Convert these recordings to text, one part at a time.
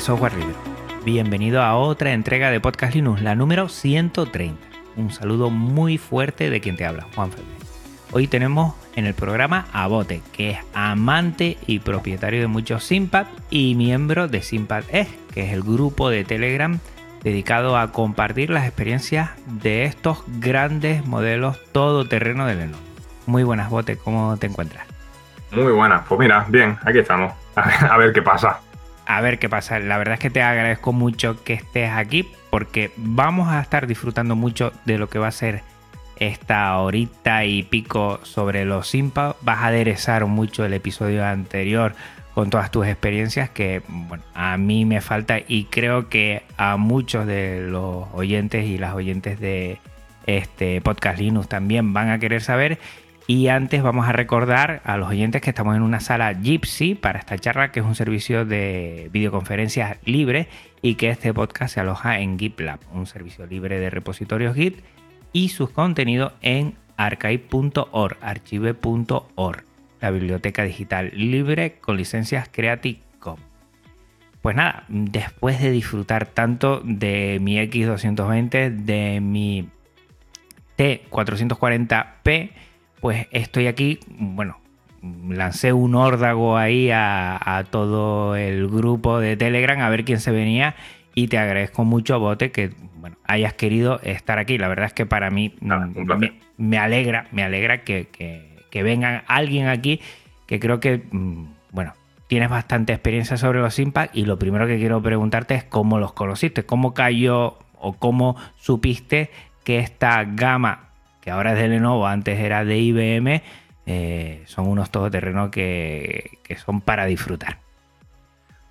Software libre. Bienvenido a otra entrega de Podcast Linux, la número 130. Un saludo muy fuerte de quien te habla, Juan Fernández. Hoy tenemos en el programa a Bote, que es amante y propietario de muchos Simpad y miembro de Simpad es, que es el grupo de Telegram dedicado a compartir las experiencias de estos grandes modelos todoterreno de Lenovo. Muy buenas, Bote, ¿cómo te encuentras? Muy buenas, pues mira, bien, aquí estamos. A ver, a ver qué pasa. A ver qué pasa. La verdad es que te agradezco mucho que estés aquí porque vamos a estar disfrutando mucho de lo que va a ser esta horita y pico sobre los Simpa. Vas a aderezar mucho el episodio anterior con todas tus experiencias que a mí me falta y creo que a muchos de los oyentes y las oyentes de este podcast Linux también van a querer saber. Y antes vamos a recordar a los oyentes que estamos en una sala Gypsy para esta charla, que es un servicio de videoconferencias libre y que este podcast se aloja en GitLab, un servicio libre de repositorios Git y sus contenidos en archive.org, archive.org, la biblioteca digital libre con licencias Creative Commons. Pues nada, después de disfrutar tanto de mi X220, de mi T440p, pues estoy aquí, bueno, lancé un órdago ahí a, a, todo el grupo de Telegram a ver quién se venía y te agradezco mucho, Bote, que bueno, hayas querido estar aquí. La verdad es que para mí Nada, me alegra, me alegra que, que, que venga alguien aquí que creo que, mm, bueno, tienes bastante experiencia sobre los Impact y lo primero que quiero preguntarte es cómo los conociste, cómo cayó o cómo supiste que esta gama que ahora es de Lenovo, antes era de IBM, eh, son unos todoterrenos que, que, son para disfrutar.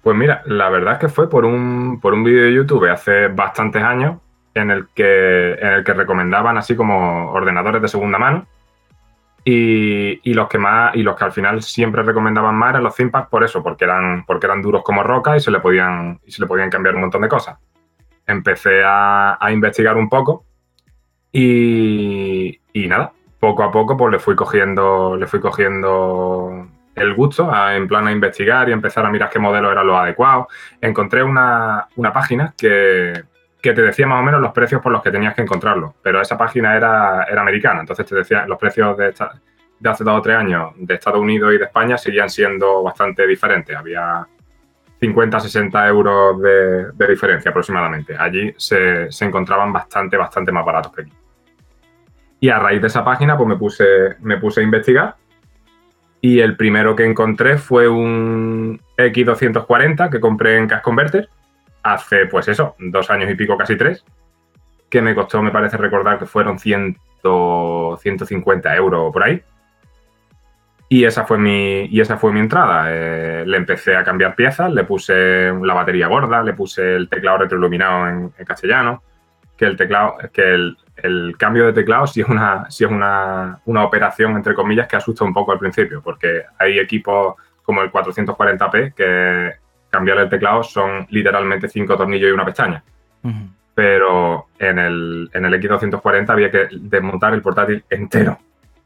Pues mira, la verdad es que fue por un, por un vídeo de YouTube hace bastantes años en el, que, en el que recomendaban así como ordenadores de segunda mano. Y, y, los que más y los que al final siempre recomendaban más eran los ThinkPad por eso, porque eran, porque eran duros como roca y se le podían, y se le podían cambiar un montón de cosas. Empecé a, a investigar un poco y, nada, poco a poco pues le fui cogiendo, le fui cogiendo el gusto en plan a investigar y empezar a mirar qué modelos eran los adecuados. Encontré una, una página que, que, te decía más o menos los precios por los que tenías que encontrarlo, pero esa página era, era americana, entonces te decía los precios de, de hace dos o tres años de Estados Unidos y de España seguían siendo bastante diferentes. Había 50, 60 euros de, diferencia aproximadamente. Allí se, se, encontraban bastante, bastante más baratos que aquí. Y a raíz de esa página, pues me puse, me puse a investigar. Y el primero que encontré fue un X240 que compré en Cash Converter hace, pues eso, dos años y pico, casi tres. Que me costó, me parece recordar que fueron 100, 150 euros por ahí. Y esa fue mi, y esa fue mi entrada. Eh, le empecé a cambiar piezas, le puse la batería gorda, le puse el teclado retroiluminado en, en castellano, que el teclado, que el, el, cambio de teclado sí es, una, sí es una, una, operación, entre comillas, que asusta un poco al principio, porque hay equipos como el 440p que cambiar el teclado son literalmente cinco tornillos y una pestaña. Uh -huh. Pero en el, en el X240 había que desmontar el portátil entero.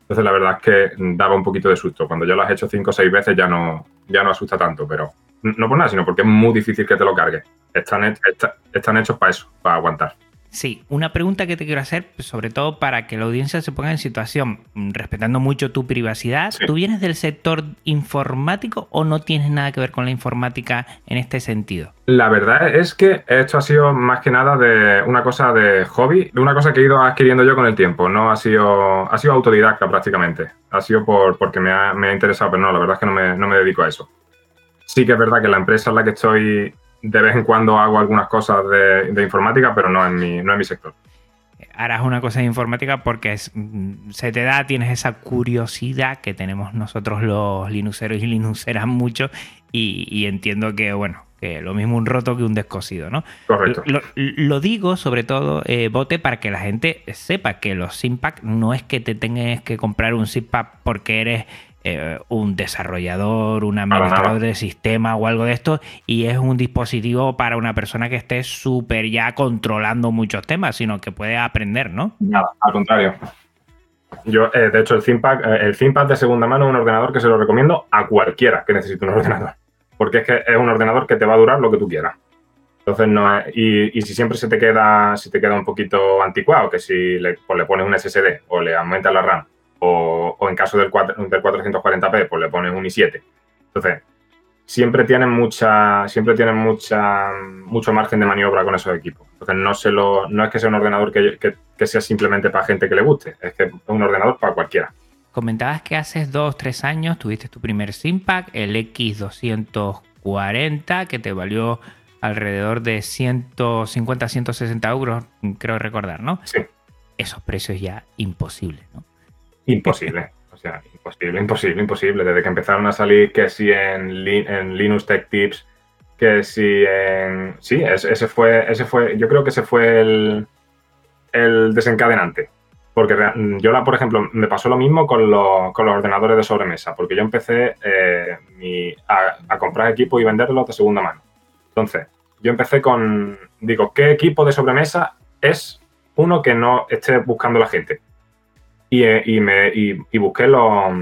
Entonces la verdad es que daba un poquito de susto. Cuando ya lo has hecho cinco o seis veces ya no, ya no asusta tanto, pero no por nada, sino porque es muy difícil que te lo cargue. Están, est están hechos para eso, para aguantar. Sí, una pregunta que te quiero hacer, sobre todo para que la audiencia se ponga en situación, respetando mucho tu privacidad. Sí. ¿Tú vienes del sector informático o no tienes nada que ver con la informática en este sentido? La verdad es que esto ha sido más que nada de una cosa de hobby, de una cosa que he ido adquiriendo yo con el tiempo. No ha sido, ha sido autodidacta prácticamente. Ha sido por, porque me ha, me ha interesado, pero no, la verdad es que no me, no me dedico a eso. Sí que es verdad que la empresa en la que estoy de vez en cuando hago algunas cosas de, de informática, pero no en mi, no en mi sector. harás una cosa de informática porque es, mm, se te da, tienes esa curiosidad que tenemos nosotros los linuxeros y linuxeras mucho y, y entiendo que, bueno, que lo mismo un roto que un descosido, ¿no? Correcto. Lo, lo digo sobre todo, eh, Bote, para que la gente sepa que los SIMPAC no es que te tengas que comprar un SIMPAC porque eres eh, un desarrollador, un administrador de sistema o algo de esto, y es un dispositivo para una persona que esté súper ya controlando muchos temas, sino que puede aprender, ¿no? Nada, al contrario. Yo, eh, de hecho, el ThinkPad, eh, el ThinkPad de segunda mano es un ordenador que se lo recomiendo a cualquiera que necesite un ordenador. Porque es que es un ordenador que te va a durar lo que tú quieras. Entonces, no es, y, y, si siempre se te queda, si te queda un poquito anticuado, que si le, pues le pones un SSD o le aumentas la RAM o, o en caso del, 4, del 440p, pues le pones un i7. Entonces, siempre tienen mucha, siempre tienen mucha, mucho margen de maniobra con esos equipos. Entonces, no, se lo, no es que sea un ordenador que, que, que sea simplemente para gente que le guste, es que es un ordenador para cualquiera. Comentabas que hace dos, tres años tuviste tu primer Simpac, el X240, que te valió alrededor de 150, 160 euros, creo recordar, ¿no? Sí. Esos precios ya imposibles, ¿no? Imposible. o sea, imposible, imposible, imposible. Desde que empezaron a salir, que si en, en Linux Tech Tips, que si en. Sí, ese fue, ese fue. Yo creo que ese fue el, el desencadenante. Porque yo, la, por ejemplo, me pasó lo mismo con los, con los ordenadores de sobremesa, porque yo empecé eh, mi, a, comprar equipo y venderlos de segunda mano. Entonces, yo empecé con, digo, ¿qué equipo de sobremesa es uno que no esté buscando la gente? Y, y, me, y, y busqué los,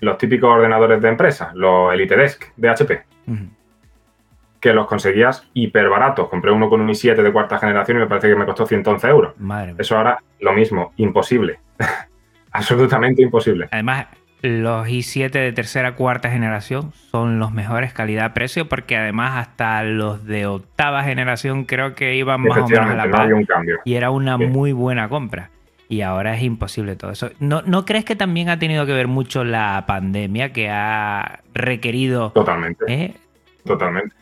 los, típicos ordenadores de empresa, los Elite Desk de HP, uh -huh. que los conseguías hiper baratos. Compré uno con un i7 de cuarta generación y me parece que me costó 111 euros. Madre Eso ahora lo mismo, imposible. Absolutamente imposible. Además, los i7 de tercera cuarta generación son los mejores calidad-precio porque además hasta los de octava generación creo que iban más o menos a la par no y era una sí. muy buena compra y ahora es imposible todo eso. ¿No, ¿No crees que también ha tenido que ver mucho la pandemia que ha requerido... Totalmente. ¿eh? Totalmente.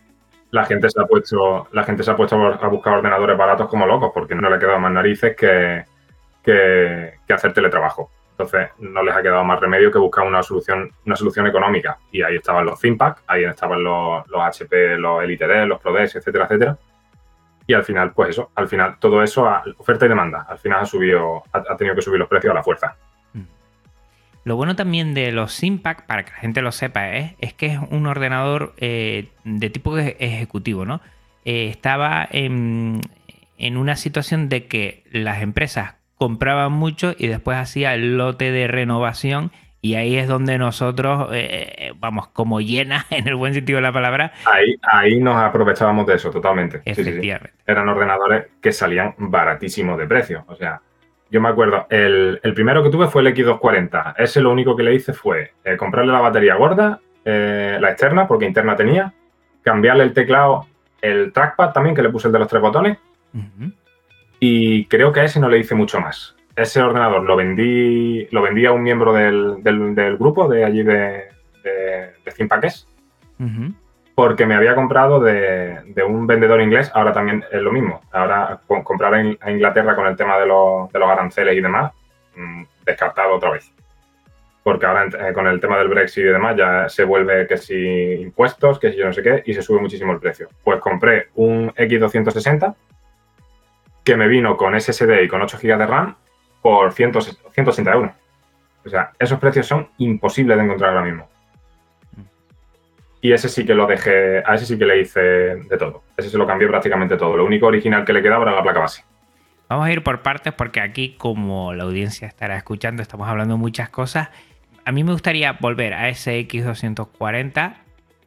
La gente, se ha puesto, la gente se ha puesto a buscar ordenadores baratos como locos porque no le ha quedado más narices que, que, que hacer teletrabajo. Entonces no les ha quedado más remedio que buscar una solución, una solución económica. Y ahí estaban los ThinkPad, ahí estaban los, los HP, los Elite D, los ProDesk, etcétera, etcétera. Y al final, pues eso, al final todo eso, oferta y demanda, al final ha subido, ha, tenido que subir los precios a la fuerza. Lo bueno también de los Simpac, para que la gente lo sepa, ¿eh? es que es un ordenador eh, de tipo ejecutivo, ¿no? Eh, estaba en, en una situación de que las empresas compraban mucho y después hacía el lote de renovación y ahí es donde nosotros, eh, vamos, como llena en el buen sentido de la palabra. Ahí, ahí nos aprovechábamos de eso totalmente. Efectivamente. Sí, sí, sí. Eran ordenadores que salían baratísimos de precio. O sea, yo me acuerdo, el, el, primero que tuve fue el X240. Ese lo único que le hice fue eh, comprarle la batería gorda, eh, la externa, porque interna tenía, cambiarle el teclado, el trackpad también, que le puse el de los tres botones. Uh -huh y creo que a ese no le hice mucho más. Ese ordenador lo vendí, lo vendí a un miembro del, del, del grupo de allí de, de, de uh -huh. porque me había comprado de, de, un vendedor inglés, ahora también es lo mismo. Ahora con, comprar a Inglaterra con el tema de los, de los aranceles y demás, mmm, descartado otra vez. Porque ahora eh, con el tema del Brexit y demás ya se vuelve que si impuestos, que si yo no sé qué, y se sube muchísimo el precio. Pues compré un X260 que me vino con SSD y con 8 GB de RAM por 100, 160 euros. O sea, esos precios son imposibles de encontrar ahora mismo. Y ese sí que lo dejé, a ese sí que le hice de todo. Ese se lo cambié prácticamente todo. Lo único original que le quedaba era la placa base. Vamos a ir por partes porque aquí, como la audiencia estará escuchando, estamos hablando muchas cosas. A mí me gustaría volver a ese X240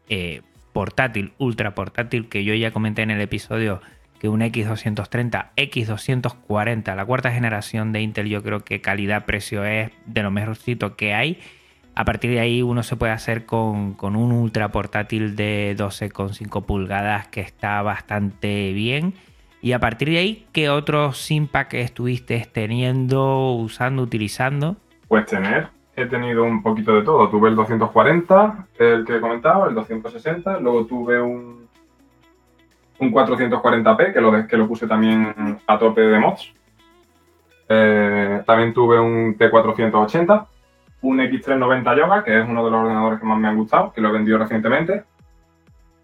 eh, portátil, ultra portátil, que yo ya comenté en el episodio que un X230, X240, la cuarta generación de Intel, yo creo que calidad-precio es de lo mejorcito que hay. A partir de ahí uno se puede hacer con, con un ultra portátil de 12,5 pulgadas que está bastante bien. Y a partir de ahí, ¿qué otros Simpac estuviste teniendo, usando, utilizando? Pues tener, he tenido un poquito de todo. Tuve el 240, el que he comentado, el 260, luego tuve un un 440p, que lo, que lo puse también a tope de mods. Eh, también tuve un T480, un X390 Yoga, que es uno de los ordenadores que más me han gustado, que lo he vendido recientemente.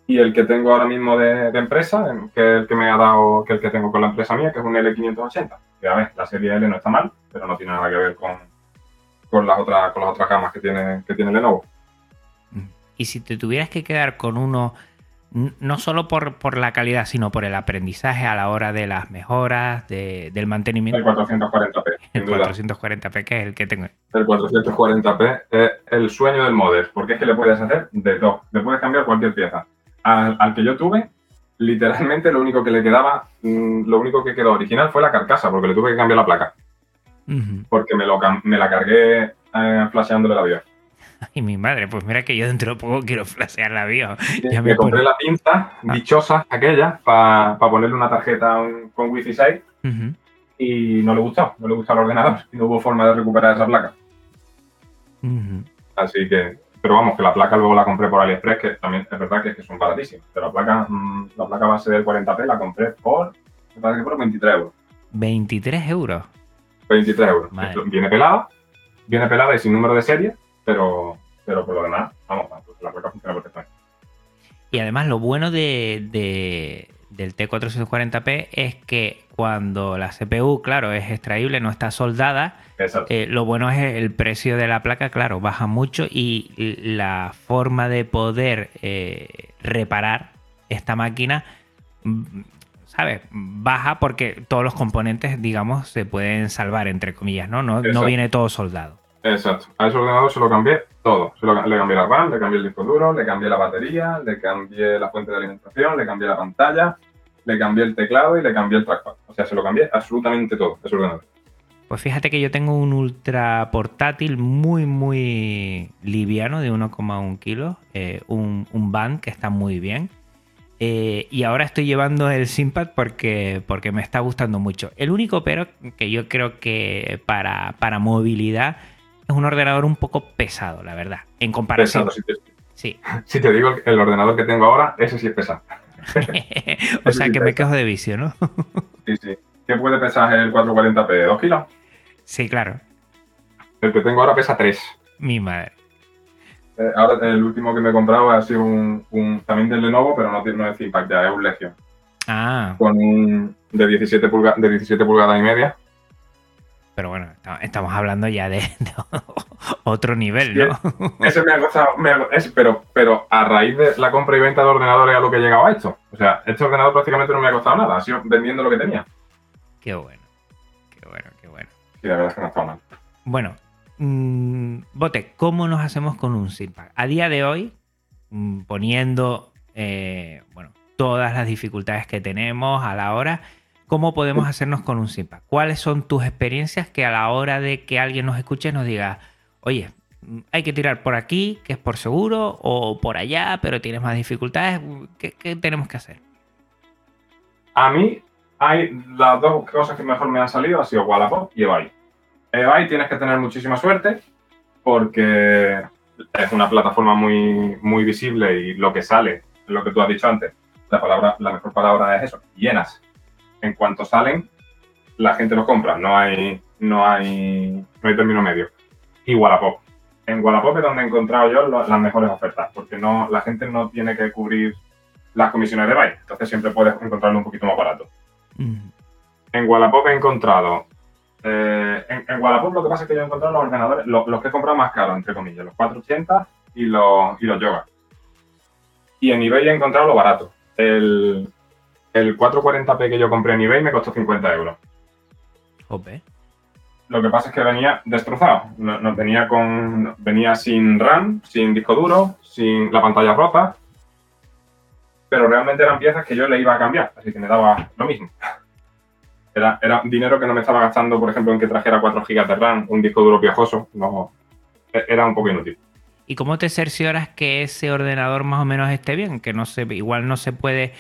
Y el que tengo ahora mismo de, empresa, em, que es el que me ha dado, que es el que tengo con la empresa mía, que es un L580. Que a ver, la serie L no está mal, pero no tiene nada que ver con, con las otras, con las otras gamas que tiene, que tiene Lenovo. Y si te tuvieras que quedar con uno, no solo por, por la calidad, sino por el aprendizaje a la hora de las mejoras, de- del El mantenimiento, 440p, sin el duda. 440p, que es el que tengo. El 440p es el sueño del modder, porque es que le puedes hacer de todo. Le puedes cambiar cualquier pieza. Al, al que yo tuve, literalmente lo único que le quedaba, mm, lo único que quedó original fue la carcasa, porque le tuve que cambiar la placa. Porque me, lo, cam- me la cargué eh, flasheándole la BIOS. Ay, mi madre, pues mira que yo dentro de poco quiero flashear la BIOS. Y Ya me me compré la pinza dichosa aquella para ponerle una tarjeta un- con Wi-Fi 6 Ujú. y no le gustó, no le gustó al ordenador y no hubo forma de recuperar esa placa. Así que, pero vamos, que la placa luego la compré por AliExpress, que también es verdad que, es que son baratísimas. Pero la placa, mm, la placa base del 40p la compré por, me parece que por 23 euros. 23 euros. 23 euros. Madre. Viene pelada, viene pelada y sin número de serie, pero, pero por lo demás, vamos, la placa funciona perfectamente. Y además lo bueno de, de- del T440p es que cuando la CPU, claro, es extraíble, no está soldada, eh, lo bueno es el precio de la placa, claro, baja mucho y la forma de poder eh, reparar esta máquina, mm, ¿sabes? Baja porque todos los componentes, digamos, se pueden salvar, entre comillas, ¿no? No, no viene todo soldado. Exacto. A ese ordenador se lo cambié todo. Se lo- le cambié la RAM, le cambié el disco duro, le cambié la batería, le cambié la fuente de alimentación, le cambié la pantalla, le cambié el teclado y le cambié el trackpad. O sea, se lo cambié absolutamente todo, ese ordenador. Pues fíjate que yo tengo un ultra portátil muy, muy liviano de 1,1 kilos, eh, un, un band que está muy bien. Eh, y ahora estoy llevando el Simpad porque, porque me está gustando mucho. El único pero que yo creo que para, para movilidad es un ordenador un poco pesado, la verdad. En comparación. Pesado, si te, Sí. si te digo el ordenador que tengo ahora, ese sí es pesado. o sea que me quejo de vicio, ¿no? Sí, sí. ¿Qué puede pesar el 440p? ¿2 kilos? sí, claro. El que tengo ahora pesa 3. Mi madre. Eh, ahora el último que me he comprado ha sido un, un- también del Lenovo, pero no, tiene- no es Impact ya, es un Legion. Ah, Con un de 17, pulga- de 17 pulgadas y media. Pero bueno, esta- estamos hablando ya de, de otro nivel, ¿no? Ese me ha costado, me ha- es- pero, pero a raíz de la compra y venta de ordenadores a lo que he llegado a esto. O sea, este ordenador prácticamente no me ha costado nada, ha sido vendiendo lo que tenía. Qué bueno, qué bueno, qué bueno. Sí, la verdad es que no está mal. Bueno, mm, Bote, ¿cómo nos hacemos con un Simpad? A día de hoy, mm, poniendo eh, bueno, todas las dificultades que tenemos a la hora, ¿cómo podemos hacernos con un Simpad? ¿Cuáles son tus experiencias que a la hora de que alguien nos escuche nos diga, oye, hay que tirar por aquí, que es por seguro, o por allá, pero tienes más dificultades? ¿Qué, tenemos que hacer? A mí, hay las dos cosas que mejor me han salido, ha sido Wallapop y eBay. eBay tienes que tener muchísima suerte porque es una plataforma muy, muy visible y lo que sale, lo que tú has dicho antes, la, palabra, la mejor palabra es eso, llenas. En cuanto salen, la gente los compra, no hay, no hay, no hay término medio. Y Wallapop. En Wallapop es donde he encontrado yo lo- las mejores ofertas, porque no, la gente no tiene que cubrir las comisiones de eBay, entonces siempre puedes encontrarlo un poquito más barato. Mm, En Wallapop he encontrado. eh, en, en Wallapop lo que pasa es que yo he encontrado los ordenadores, lo- los que he comprado más caros, entre comillas, los 480 y los, y los Yoga. Y en eBay he encontrado lo barato. El, el 440p que yo compré en eBay me costó 50 euros. jope. Lo que pasa es que venía destrozado. No, no- venía, con, venía sin RAM, sin disco duro, sin la pantalla rota. Pero realmente eran piezas que yo le iba a cambiar, así que me daba lo mismo. Era, era dinero que no me estaba gastando, por ejemplo, en que trajera 4 GB de RAM, un disco duro piojoso. No, e- era un poco inútil. ¿Y cómo te cercioras que ese ordenador más o menos esté bien? Que no se, igual no se puede,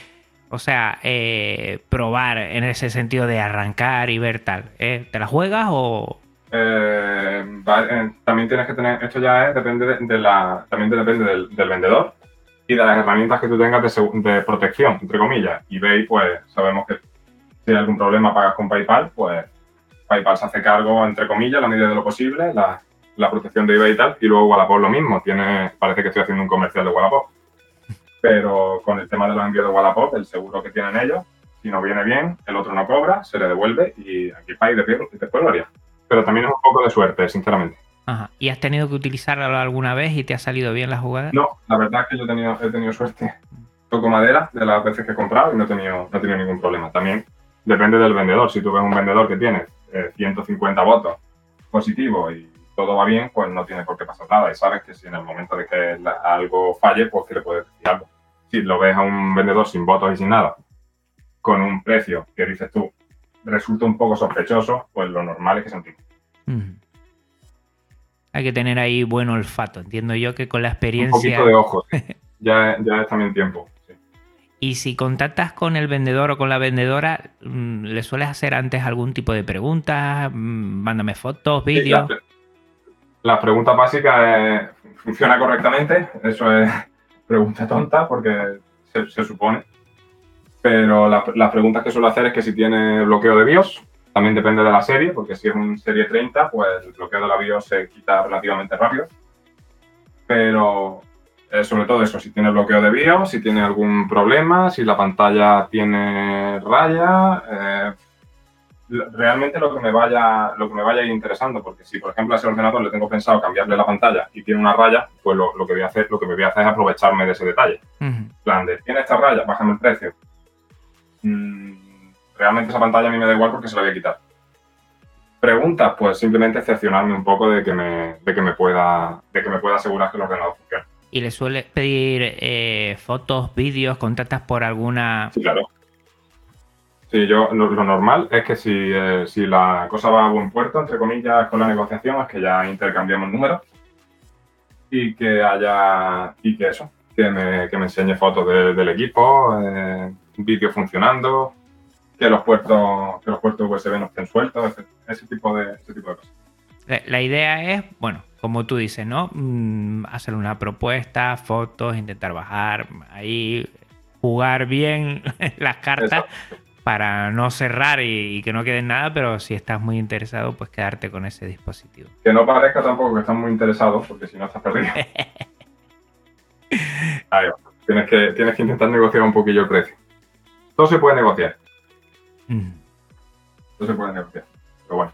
o sea, eh, probar en ese sentido de arrancar y ver tal. ¿eh? ¿Te la juegas o...? Eh, va- eh, también tienes que tener, esto ya es, depende de, de la, también depende del, vendedor y de las herramientas que tú tengas de, protección, entre comillas. eBay, pues sabemos que si hay algún problema pagas con PayPal, pues PayPal se hace cargo, entre comillas, la medida de lo posible, la, la protección de eBay y tal, y luego Wallapop lo mismo, tiene, parece que estoy haciendo un comercial de Wallapop. Pero con el tema de los envíos de Wallapop, el seguro que tienen ellos, si no viene bien, el otro no cobra, se le devuelve y aquí país después lo haría. Pero también es un poco de suerte, sinceramente. Ajá. ¿Y has tenido que utilizarlo alguna vez y te ha salido bien la jugada? No, la verdad es que yo he tenido, he tenido suerte. Toco madera de las veces que he comprado y no he tenido, no he tenido ningún problema. También depende del vendedor. Si tú ves un vendedor que tiene eh, 150 votos positivos y todo va bien, pues no tiene por qué pasar nada. Y sabes que si en el momento de que algo falle, pues que le puedes decir algo. Si lo ves a un vendedor sin votos y sin nada, con un precio que dices tú resulta un poco sospechoso, pues lo normal es que se. Ujú. Hay que tener ahí buen olfato. Entiendo yo que con la Un experiencia. poquito de ojos. Ya, ya es también tiempo. sí. Y si contactas con el vendedor o con la vendedora, mm, ¿le sueles hacer antes algún tipo de preguntas? Mm, Mándame fotos, Sí, vídeos. Las las preguntas básicas eh, funciona correctamente. Eso es pregunta tonta porque se, supone. Pero la- las preguntas que suelo hacer es que si tiene bloqueo de BIOS, también depende de la serie, porque si es un serie 30, pues el bloqueo de la BIOS se quita relativamente rápido. Pero eh, sobre todo eso, si tiene bloqueo de BIOS, si tiene algún problema, si la pantalla tiene raya, eh, realmente lo que me vaya lo que me vaya a ir interesando porque si por ejemplo a ese ordenador le tengo pensado cambiarle la pantalla y tiene una raya pues lo, lo que voy a hacer lo que me voy a hacer es aprovecharme de ese detalle. En plan de tiene esta raya bájame el precio Mm, realmente esa pantalla a mí me da igual porque se la voy a quitar preguntas pues simplemente excepcionarme un poco de que me de que me pueda de que me pueda asegurar que el ordenador funciona ¿Y le sueles pedir eh, fotos, vídeos, contactas por alguna... Sí, claro. Sí, yo lo, lo normal es que si, eh, si la cosa va a buen puerto, entre comillas, con la negociación, es que ya intercambiemos números y que haya, y que eso, que me, que me enseñe fotos de- del equipo, eh, vídeos funcionando, que los puertos, que los puertos USB no estén sueltos, ese, ese tipo de, ese tipo de cosas. La, la idea es, bueno, como tú dices, ¿no? Mm, hacer una propuesta, fotos, intentar bajar, ahí jugar bien las cartas Exacto. Para no cerrar y, y que no quede nada, pero si estás muy interesado, pues quedarte con ese dispositivo. Que no parezca tampoco que están muy interesados, porque si no estás perdido. Ahí va. Tienes que, tienes que intentar negociar un poquillo el precio. Todo se puede negociar. Mm. No se puede negociar. Pero bueno,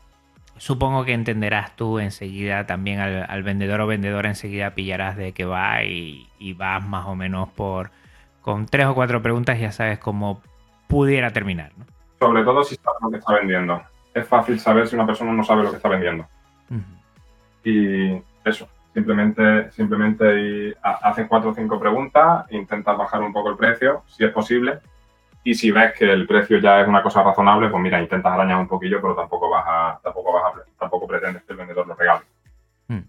Supongo que entenderás tú enseguida también al, al vendedor o vendedora enseguida pillarás de qué va y, y vas más o menos por con tres o cuatro preguntas ya sabes cómo pudiera terminar, ¿no? sobre todo si sabes lo que está vendiendo. Es fácil saber si una persona no sabe lo que está vendiendo. Y eso, simplemente, simplemente haces cuatro o cinco preguntas, intentas bajar un poco el precio, si es posible. Y si ves que el precio ya es una cosa razonable, pues mira, intentas arañar un poquillo, pero tampoco vas a, tampoco vas a, tampoco pretendes que el vendedor lo regale. Mm.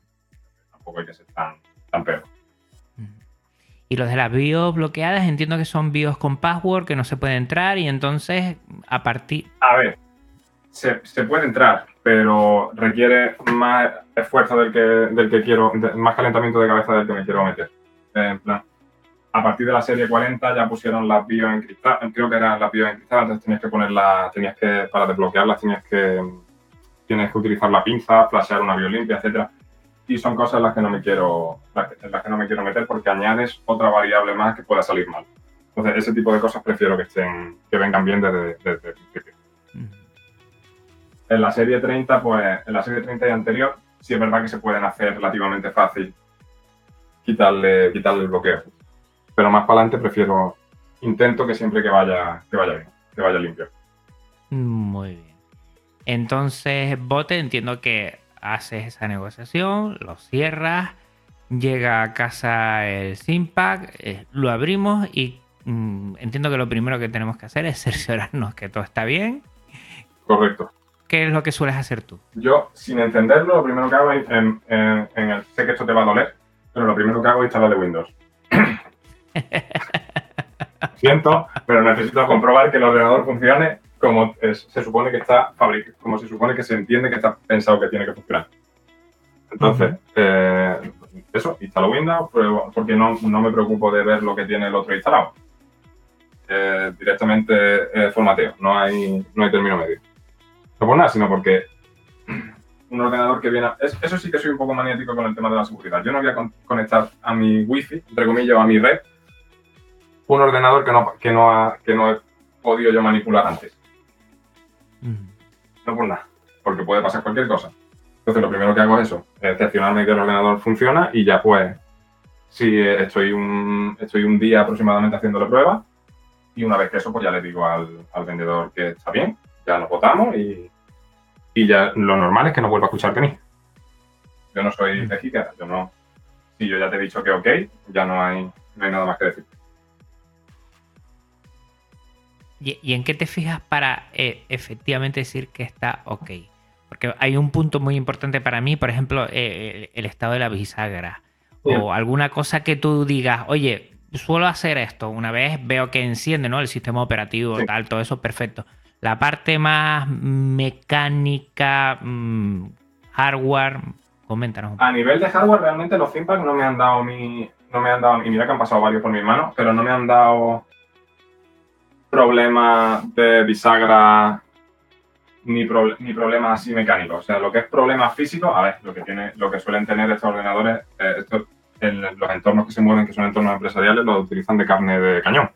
Tampoco hay que ser tan, tan peor. Y los de las BIOS bloqueadas entiendo que son BIOS con password que no se puede entrar y entonces a partir... A ver, se, puede entrar, pero requiere más esfuerzo del que, del que quiero, más calentamiento de cabeza del que me quiero meter. En plan, a partir de la serie 40 ya pusieron las BIOS encriptadas, creo que eran las BIOS encriptadas, entonces tenías que ponerlas, tenías que, para desbloquearlas tenías que, tienes que utilizar la pinza, flashear una BIOS limpia, etcétera. Y son cosas en las que no me quiero, en las que no me quiero meter porque añades otra variable más que pueda salir mal. Entonces, ese tipo de cosas prefiero que estén, que vengan bien desde, desde el principio. En la serie 30, pues en la serie 30 y anterior, sí es verdad que se pueden hacer relativamente fácil quitarle, quitarle el bloqueo. Pero más para adelante prefiero, intento que siempre que vaya, que vaya bien, que vaya limpio. Muy bien. Entonces, Bote, entiendo que haces esa negociación, lo cierras, llega a casa el Simpack, eh, lo abrimos y mm, entiendo que lo primero que tenemos que hacer es cerciorarnos que todo está bien. Correcto. ¿Qué es lo que sueles hacer tú? Yo, sin entenderlo, lo primero que hago es, en, en- en el- sé que esto te va a doler, pero lo primero que hago es instalarle Windows. Siento, pero necesito comprobar que el ordenador funcione como es- se supone que está fabricado, como se supone que se entiende que está pensado que tiene que funcionar. Entonces, eh, eso, instalo Windows, porque no, no me preocupo de ver lo que tiene el otro instalado. Eh, directamente eh, formateo, no hay, no hay término medio. No por nada, sino porque un ordenador que viene... eso sí que soy un poco maniático con el tema de la seguridad. Yo no voy a conectar a mi wifi, entre comillas, o a mi red, un ordenador que no, que no, que no he podido yo manipular antes. No por nada, porque puede pasar cualquier cosa. Entonces lo primero que hago es eso, es excepcionarme que el ordenador funciona y ya pues, si estoy un, estoy un día aproximadamente haciéndole pruebas y una vez que eso pues ya le digo al, vendedor que está bien, ya nos votamos y, ya lo normal es que no vuelva a escucharte a mí. Yo no soy de yo no, si yo ya te he dicho que ok, ya no hay, no hay nada más que decir. ¿Y, en qué te fijas para eh, efectivamente decir que está ok? Porque hay un punto muy importante para mí, por ejemplo, eh, el estado de la bisagra. O alguna cosa que tú digas, oye, suelo hacer esto, una vez veo que enciende ¿no? el sistema operativo, tal, todo eso, perfecto. La parte más mecánica, mm, hardware, coméntanos. A nivel de hardware, realmente los feedback no me han dado mi. No me han dado. Y mira que han pasado varios por mis manos, pero no me han dado problema de bisagra ni, ni problemas así mecánicos. O sea, lo que es problemas físicos, a ver, lo que, tiene, lo que suelen tener estos ordenadores, eh, en los entornos que se mueven, que son entornos empresariales, los utilizan de carne de cañón.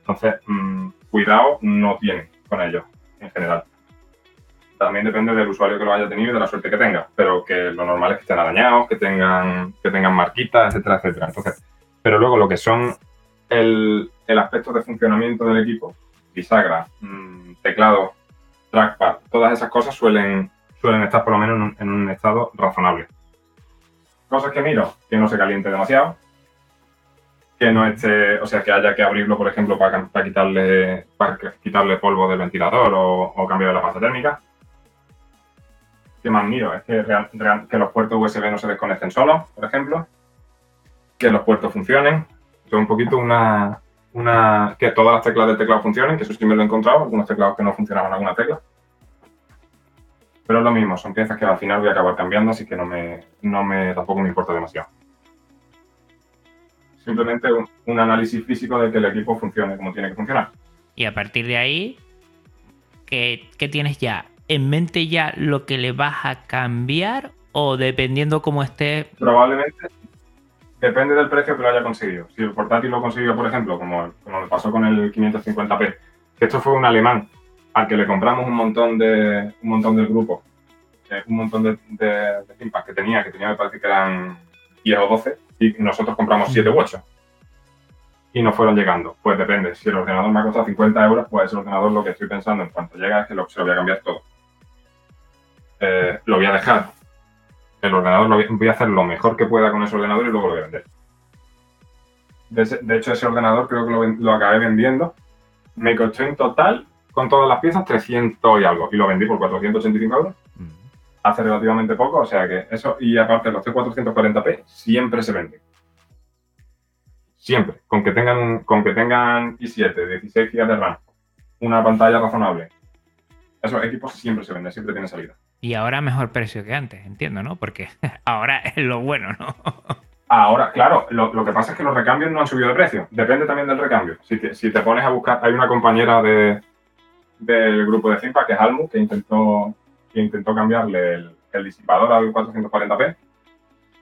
Entonces, mm, cuidado no tienen con ellos, en general. También depende del usuario que lo haya tenido y de la suerte que tenga, pero que lo normal es que estén arañados, que tengan, que tengan marquitas, etcétera, etcétera. Entonces, pero luego lo que son el, aspecto de funcionamiento del equipo, bisagra, mm, teclado, trackpad, todas esas cosas suelen, suelen estar por lo menos en un, estado razonable. Cosas que miro, que no se caliente demasiado, que no esté, o sea, que haya que abrirlo, por ejemplo, para, quitarle, para quitarle polvo del ventilador o, cambiar la pasta térmica. ¿Qué más miro? Es que, que los puertos USB no se desconecten solos, por ejemplo. Que los puertos funcionen. Un poquito una, una, que todas las teclas del teclado funcionen, que eso sí me lo he encontrado, algunos teclados que no funcionaban alguna tecla. Pero es lo mismo, son piezas que al final voy a acabar cambiando, así que no me, no me tampoco me importa demasiado. Simplemente un, análisis físico de que el equipo funcione como tiene que funcionar. Y a partir de ahí, ¿qué, ¿qué, tienes ya? ¿En mente ya lo que le vas a cambiar? ¿O dependiendo cómo esté? Probablemente Depende del precio que lo haya conseguido. Si el portátil lo consiguió, por ejemplo, como, como pasó con el 550p, que esto fue un alemán al que le compramos un montón de un montón del grupo, eh, un montón de, de, que tenía, que tenía me parece que eran 10 o 12, y nosotros compramos 7 u 8. Y no fueron llegando. Pues depende. Si el ordenador me ha costado 50 euros, pues el ordenador lo que estoy pensando en cuanto llega es que lo, se lo voy a cambiar todo. Eh, lo voy a dejar el ordenador lo voy, a hacer lo mejor que pueda con ese ordenador y luego lo voy a vender. De, hecho, ese ordenador creo que lo, acabé vendiendo. Me costó en total, con todas las piezas, 300 y algo. Y lo vendí por 485 euros. Mm. Hace relativamente poco, o sea que eso. Y aparte, los T440p siempre se venden. Siempre. Con que tengan, con que tengan i7, 16 GB de RAM, una pantalla razonable. Esos equipos siempre se venden, siempre tienen salida. Y ahora mejor precio que antes, entiendo, ¿no? Porque ahora es lo bueno, ¿no? Ahora, claro, lo, que pasa es que los recambios no han subido de precio. Depende también del recambio. Si te, si te pones a buscar, hay una compañera de, del grupo de Zimpa, que es Almu, que intentó, que intentó cambiarle el, disipador al 440p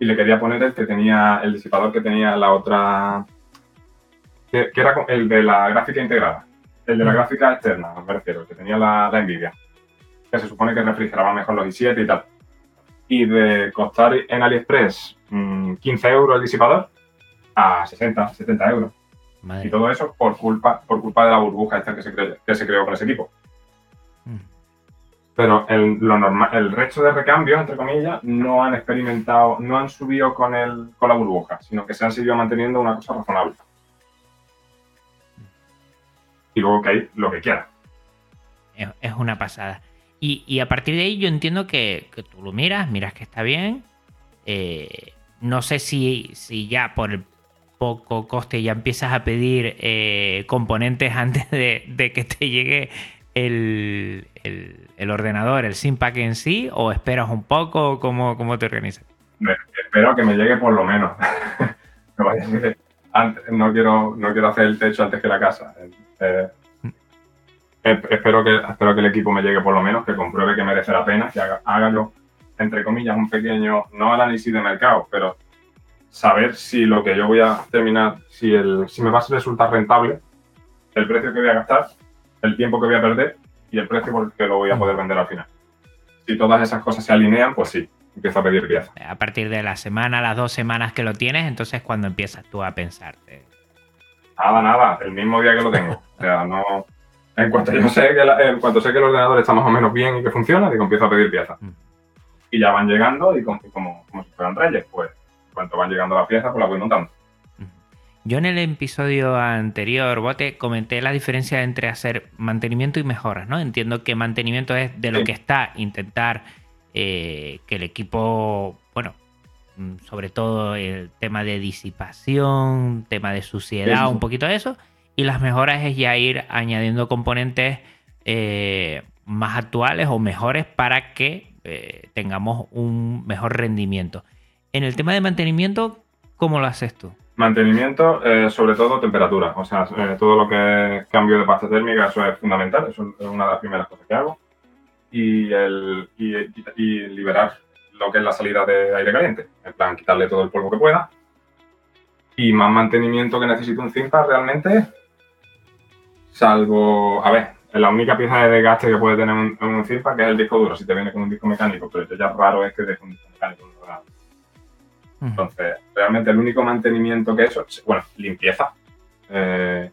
y le quería poner el que tenía, el disipador que tenía la otra, que, era el de la gráfica integrada, el de la gráfica externa, me refiero, el que tenía la, la Nvidia que se supone que refrigeraba mejor los i7 y tal. Y de costar en AliExpress 15 mm, euros el disipador a 60, 70 euros. Y todo eso por culpa, por culpa de la burbuja esta que se, creó, que se creó con ese equipo. Mm. Pero el, lo normal, el resto de recambios, entre comillas, no han experimentado, no han subido con, el, con la burbuja, sino que se han seguido manteniendo una cosa razonable. Y luego que hay lo que quiera. Es una pasada. Y, a partir de ahí yo entiendo que, tú lo miras, miras que está bien. Eh, no sé si, si ya por el poco coste ya empiezas a pedir eh, componentes antes de, que te llegue el, ordenador, el SIMPAC en sí, o esperas un poco, ¿cómo, cómo te organizas? espero que me llegue por lo menos. no, quiero, no quiero hacer el techo antes que la casa. Eh, espero que, espero que el equipo me llegue por lo menos, que compruebe que merece la pena, que haga, yo, entre comillas, un pequeño, no análisis de mercado, pero saber si lo que yo voy a terminar, si, el, si me va a resultar rentable, el precio que voy a gastar, el tiempo que voy a perder y el precio por el que lo voy a poder vender al final. Si todas esas cosas se alinean, pues sí, empiezo a pedir piezas. A partir de la semana, las dos semanas que lo tienes, entonces cuando empiezas tú a pensarte. Nada, nada, el mismo día que lo tengo. O sea, no. En cuanto yo sé que, en cuanto sé que el ordenador está más o menos bien y que funciona, digo, empiezo a pedir piezas. Mm. Y ya van llegando y como, como, si fueran reyes, pues cuanto van llegando las piezas, pues las voy montando. Yo en el episodio anterior, Bote, comenté la diferencia entre hacer mantenimiento y mejoras, ¿no? Entiendo que mantenimiento es de lo que está, intentar eh, que el equipo, bueno, mm, sobre todo el tema de disipación, tema de suciedad, un poquito de eso, y las mejoras es ya ir añadiendo componentes eh, más actuales o mejores para que eh, tengamos un mejor rendimiento. En el tema de mantenimiento, ¿cómo lo haces tú? Mantenimiento, eh, sobre todo temperatura. O sea, todo lo que es cambio de pasta térmica, eso es fundamental. Eso es una de las primeras cosas que hago. Y, el, y, liberar lo que es la salida de aire caliente. En plan, quitarle todo el polvo que pueda. Y más mantenimiento que necesita un Zimpa realmente, salvo, a ver, la única pieza de desgaste que puede tener un, un que es el disco duro, si te viene con un disco mecánico, pero ya raro es que deje un disco mecánico entonces, realmente el único mantenimiento que hecho, bueno, limpieza. Eh,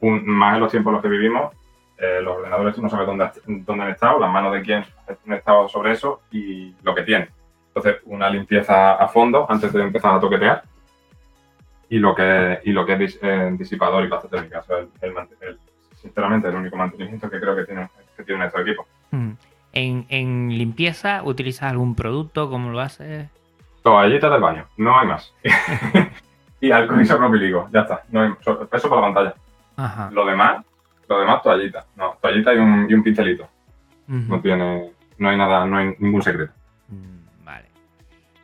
más en los tiempos en los que vivimos, eh, los ordenadores no sabes dónde, dónde han estado, las manos de quién han estado sobre eso y lo que tienen. Entonces, una limpieza a fondo antes de empezar a toquetear y lo que, y lo que es disipador y pasta térmica. sinceramente, el único mantenimiento que creo que tiene, que tiene este equipo. ¿En, ¿En, limpieza utilizas algún producto? ¿Cómo lo haces? Toallitas del baño, no hay más. y alcohol isopropílico, ya está. No hay, eso para la pantalla. Lo demás, lo demás toallita. No, toallita y un, y un pincelito. No tiene, no hay nada, no hay ningún secreto. Mm, vale.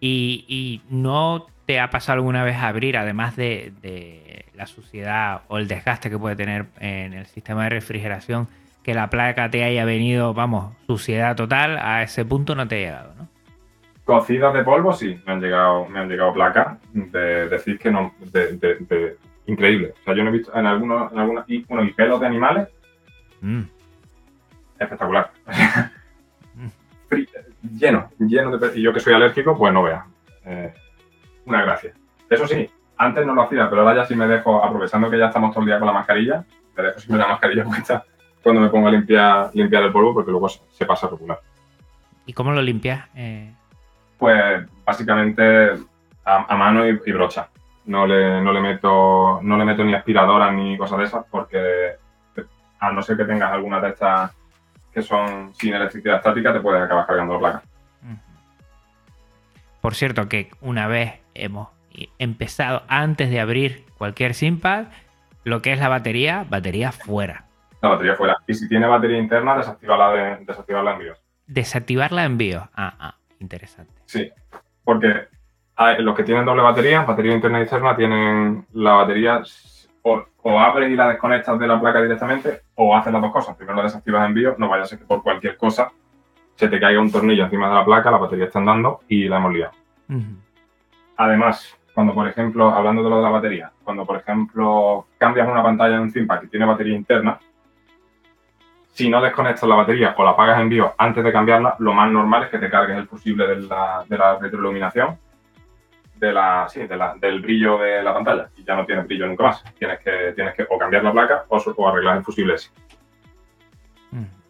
Y, no te ha pasado alguna vez abrir, además de, de, la suciedad o el desgaste que puede tener en el sistema de refrigeración, que la placa te haya venido, vamos, suciedad total, a ese punto no te ha llegado, ¿no? Cocidas de polvo, sí, me han llegado, me han llegado placas de, decir que no, de, increíble. O sea, yo no he visto en algunos, en algunos, y, bueno, y pelos de animales, mm. espectacular. lleno, lleno de Y yo que soy alérgico, pues no vea. Eh, una gracia. Eso sí, antes no lo hacía, pero ahora ya sí me dejo, aprovechando que ya estamos todo el día con la mascarilla, me dejo siempre la mascarilla puesta cuando me pongo a limpiar, limpiar el polvo, porque luego se, pasa regular. ¿Y cómo lo limpias? Eh, pues básicamente a, mano y, brocha. No le, no le, meto, no le meto ni aspiradora ni cosas de esas porque a no ser que tengas alguna de estas que son sin electricidad estática, te puedes acabar cargando la placa. Por cierto, que una vez hemos empezado, antes de abrir cualquier SIMPAD, lo que es la batería, batería fuera. La batería fuera. Y si tiene batería interna, desactivarla, de, desactivarla en envíos. Desactivarla en envíos. Ah, ah. Interesante. Sí, porque los que tienen doble batería, batería interna y externa, tienen la batería o, abres y la desconectas de la placa directamente o haces las dos cosas. Primero la desactivas en envío, no vaya a ser que por cualquier cosa se te caiga un tornillo encima de la placa, la batería está andando y la hemos liado. Además, cuando por ejemplo, hablando de lo de la batería, cuando por ejemplo cambias una pantalla en un ThinkPad que tiene batería interna, si no desconectas la batería o la apagas en vivo antes de cambiarla, lo más normal es que te cargues el fusible de la, de la retroiluminación, de la, sí, del brillo de la pantalla y ya no tiene brillo nunca más. Tienes que, tienes que o cambiar la placa o, arreglar el fusible ese. Mm.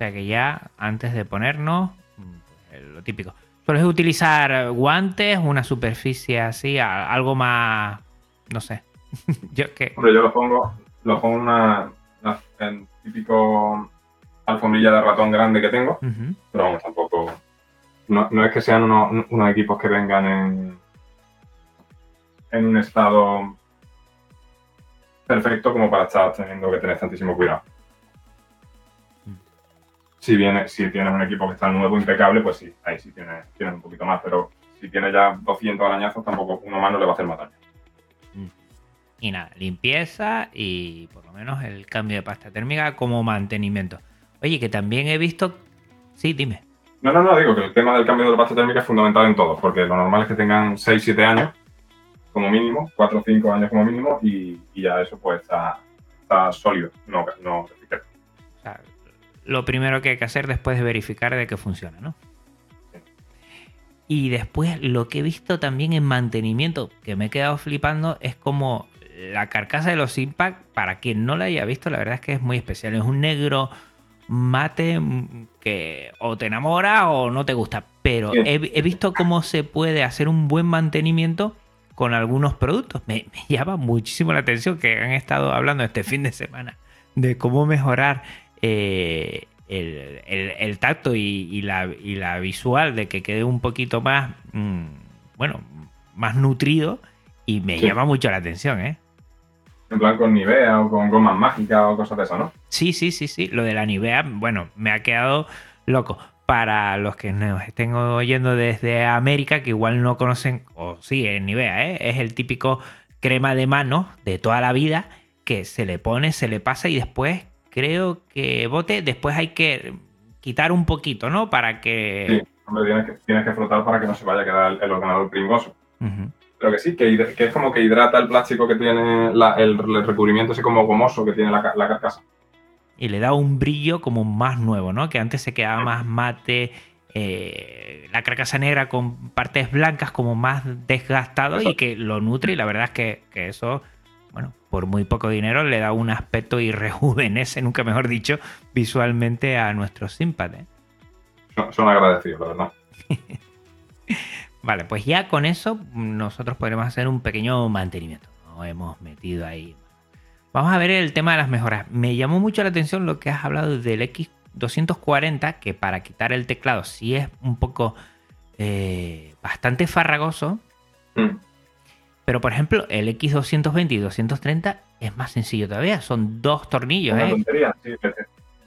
O sea que ya antes de ponernos, pues, lo típico. ¿Sueles utilizar guantes, una superficie así, algo más, no sé? yo que... Hombre, yo lo pongo, lo pongo una, en típico alfombrilla de ratón grande que tengo, pero vamos, tampoco. No, es que sean unos, equipos que vengan en, en un estado perfecto como para estar teniendo que tener tantísimo cuidado. Mm. Si, tienes un equipo que está nuevo, impecable, pues sí, ahí sí tienes, tienes un poquito más, pero si tienes ya 200 arañazos, tampoco uno más no le va a hacer más daño. y nada, limpieza y por lo menos el cambio de pasta térmica como mantenimiento. Oye, que también he visto... Sí, dime. No, no, no, digo que el tema del cambio de pasta térmica es fundamental en todo, porque lo normal es que tengan 6, 7 años como mínimo, 4 o 5 años como mínimo, y, y ya eso pues está, está sólido, no, no o sea, lo primero que hay que hacer después de verificar de que funciona, ¿no? Y después lo que he visto también en mantenimiento, que me he quedado flipando, es como la carcasa de los Impact, para quien no la haya visto, la verdad es que es muy especial. Es un negro mate que o te enamora o no te gusta. Pero he, he, visto cómo se puede hacer un buen mantenimiento con algunos productos. Me, me, llama muchísimo la atención que han estado hablando este fin de semana de cómo mejorar eh, el, el, el, tacto y, y, la, y, la, visual de que quede un poquito más, mmm, bueno, más nutrido y me sí. llama mucho la atención, ¿eh? En plan con Nivea o con gomas mágicas o cosas de eso, ¿no? Sí, sí, sí, sí. Lo de la Nivea, bueno, me ha quedado loco. Para los que nos estén oyendo desde América, que igual no conocen, o sí, es Nivea, ¿eh? es el típico crema de mano de toda la vida que se le pone, se le pasa y después creo que bote, después hay que quitar un poquito, ¿no? Para que... Sí, hombre, tienes que, tienes que frotar para que no se vaya a quedar el, el ordenador pringoso. Uh -huh. Pero que sí, que, que, es como que hidrata el plástico que tiene la, el, el, recubrimiento ese como gomoso que tiene la, la, carcasa. Y le da un brillo como más nuevo, ¿no? Que antes se quedaba más mate, eh, la carcasa negra con partes blancas como más desgastado eso. y que lo nutre y la verdad es que, que eso por muy poco dinero le da un aspecto y rejuvenece, nunca mejor dicho, visualmente a nuestros Simpad. Son, son agradecidos, la verdad. vale, pues ya con eso nosotros podremos hacer un pequeño mantenimiento. Nos hemos metido ahí. Vamos a ver el tema de las mejoras. Me llamó mucho la atención lo que has hablado del X240, que para quitar el teclado sí es un poco eh, bastante farragoso. Mm. Pero, por ejemplo, el X220 y 230 es más sencillo todavía. Son dos tornillos, Una ¿eh? tontería, sí.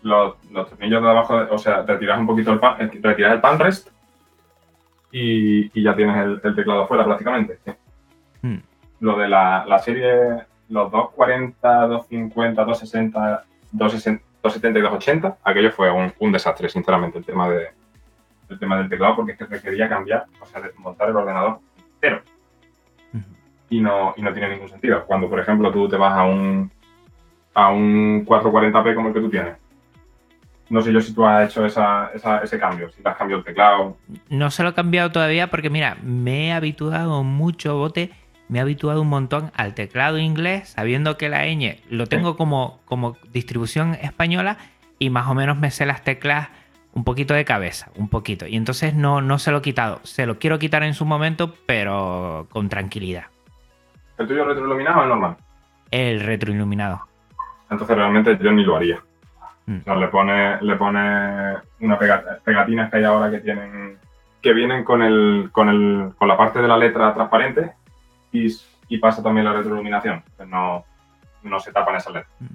Los, los, tornillos de abajo, o sea, retiras un poquito el pan, retiras el pan rest y, y ya tienes el, el, teclado fuera prácticamente. Sí. Hmm. Lo de la, la, serie, los 240, 250, 260, 260 270 y 280, aquello fue un, un, desastre, sinceramente, el tema, de, el tema del teclado, porque es que requería cambiar, o sea, desmontar el ordenador entero y no, y no tiene ningún sentido. Cuando, por ejemplo, tú te vas a un, a un 440p como el que tú tienes. No sé yo si tú has hecho esa, esa, ese cambio, si te has cambiado el teclado. No se lo he cambiado todavía porque, mira, me he habituado mucho, bote, me he habituado un montón al teclado inglés, sabiendo que la ñ lo tengo sí. como, como distribución española y más o menos me sé las teclas un poquito de cabeza, un poquito. Y entonces no, no se lo he quitado. Se lo quiero quitar en su momento, pero con tranquilidad. ¿El tuyo retroiluminado o el normal? El retroiluminado. Entonces realmente yo ni lo haría. Mm. O sea, le pone, le pone una pegat pegatinas que hay ahora que tienen que vienen con el, con el con la parte de la letra transparente y, y pasa también la retroiluminación. Pues no, no se tapan esas letras. Mm.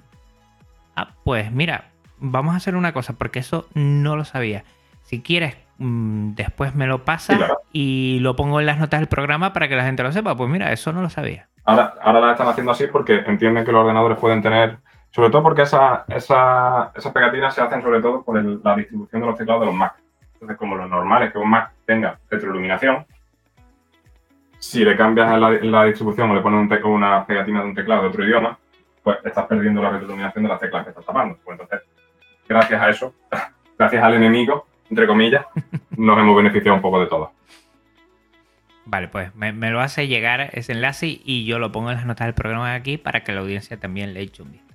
Ah, pues mira, vamos a hacer una cosa, porque eso no lo sabía. Si quieres, mmm, después me lo pasa sí, claro. y lo pongo en las notas del programa para que la gente lo sepa. Pues mira, eso no lo sabía. Ahora, ahora la están haciendo así porque entienden que los ordenadores pueden tener, sobre todo porque esa, esa, esas pegatinas se hacen sobre todo por el, la distribución de los teclados de los Mac. Entonces, como lo normal es que un Mac tenga retroiluminación, si le cambias la, la distribución o le pones un una pegatina de un teclado de otro idioma, pues estás perdiendo la retroiluminación de las teclas que estás tapando. Pues entonces, gracias a eso, gracias al enemigo, entre comillas, nos hemos beneficiado un poco de todo. Vale, pues me, me, lo hace llegar ese enlace y yo lo pongo en las notas del programa aquí para que la audiencia también le eche un vistazo.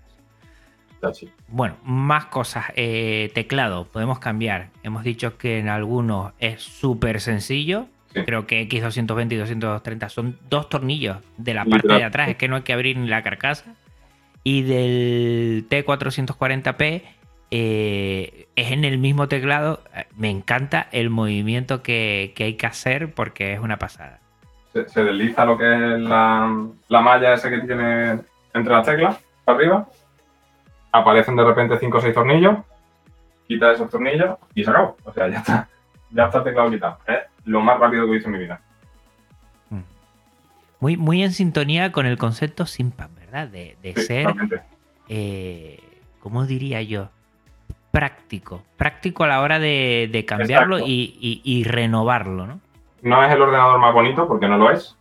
Bueno, más cosas. Eh, teclado, podemos cambiar. Hemos dicho que en algunos es súper sencillo. Sí. Creo que X220 y 230 son dos tornillos de la parte de atrás. Es que no hay que abrir ni la carcasa. Y del T440p eh, es en el mismo teclado. Me encanta el movimiento que, que, hay que hacer porque es una pasada. Se, se desliza lo que es la, la, malla esa que tiene entre las teclas, para arriba. Aparecen de repente 5 o 6 tornillos. Quita esos tornillos y se acabó. O sea, ya está. Ya está el teclado quitado. Es lo más rápido que he visto en mi vida. Mm. Muy, muy en sintonía con el concepto sin papel ¿verdad? De, de Sí, ser, eh, ¿cómo diría yo? Práctico. Práctico a la hora de, de cambiarlo y, y- y renovarlo, ¿no? No es el ordenador más bonito, porque no lo es,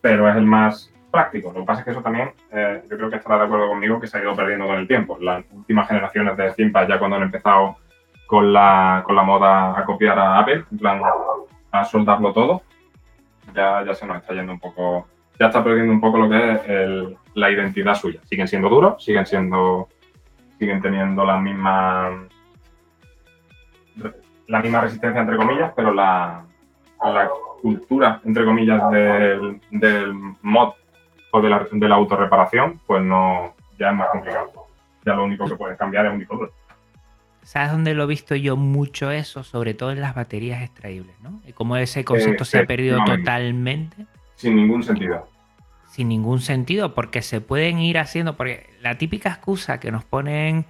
pero es el más práctico. Lo que pasa es que eso también, eh, yo creo que estará de acuerdo conmigo, que se ha ido perdiendo con el tiempo. Las últimas generaciones de ThinkPad, ya cuando han empezado con la, con la moda a copiar a Apple, en plan, a soldarlo todo, ya, ya se nos está yendo un poco, ya está perdiendo un poco lo que es el- la identidad suya. Siguen siendo duros, siguen siendo, siguen teniendo la misma, la misma resistencia, entre comillas, pero la, la cultura, entre comillas, del, del mod o de la, de la autorreparación, pues no, ya es más complicado. Ya lo único que puedes cambiar es un disco duro. ¿Sabes dónde lo he visto yo mucho eso? Sobre todo en las baterías extraíbles, ¿no? Como ese concepto se ha perdido totalmente. Sin ningún sentido. Sin ningún sentido, porque se pueden ir haciendo, porque la típica excusa que nos ponen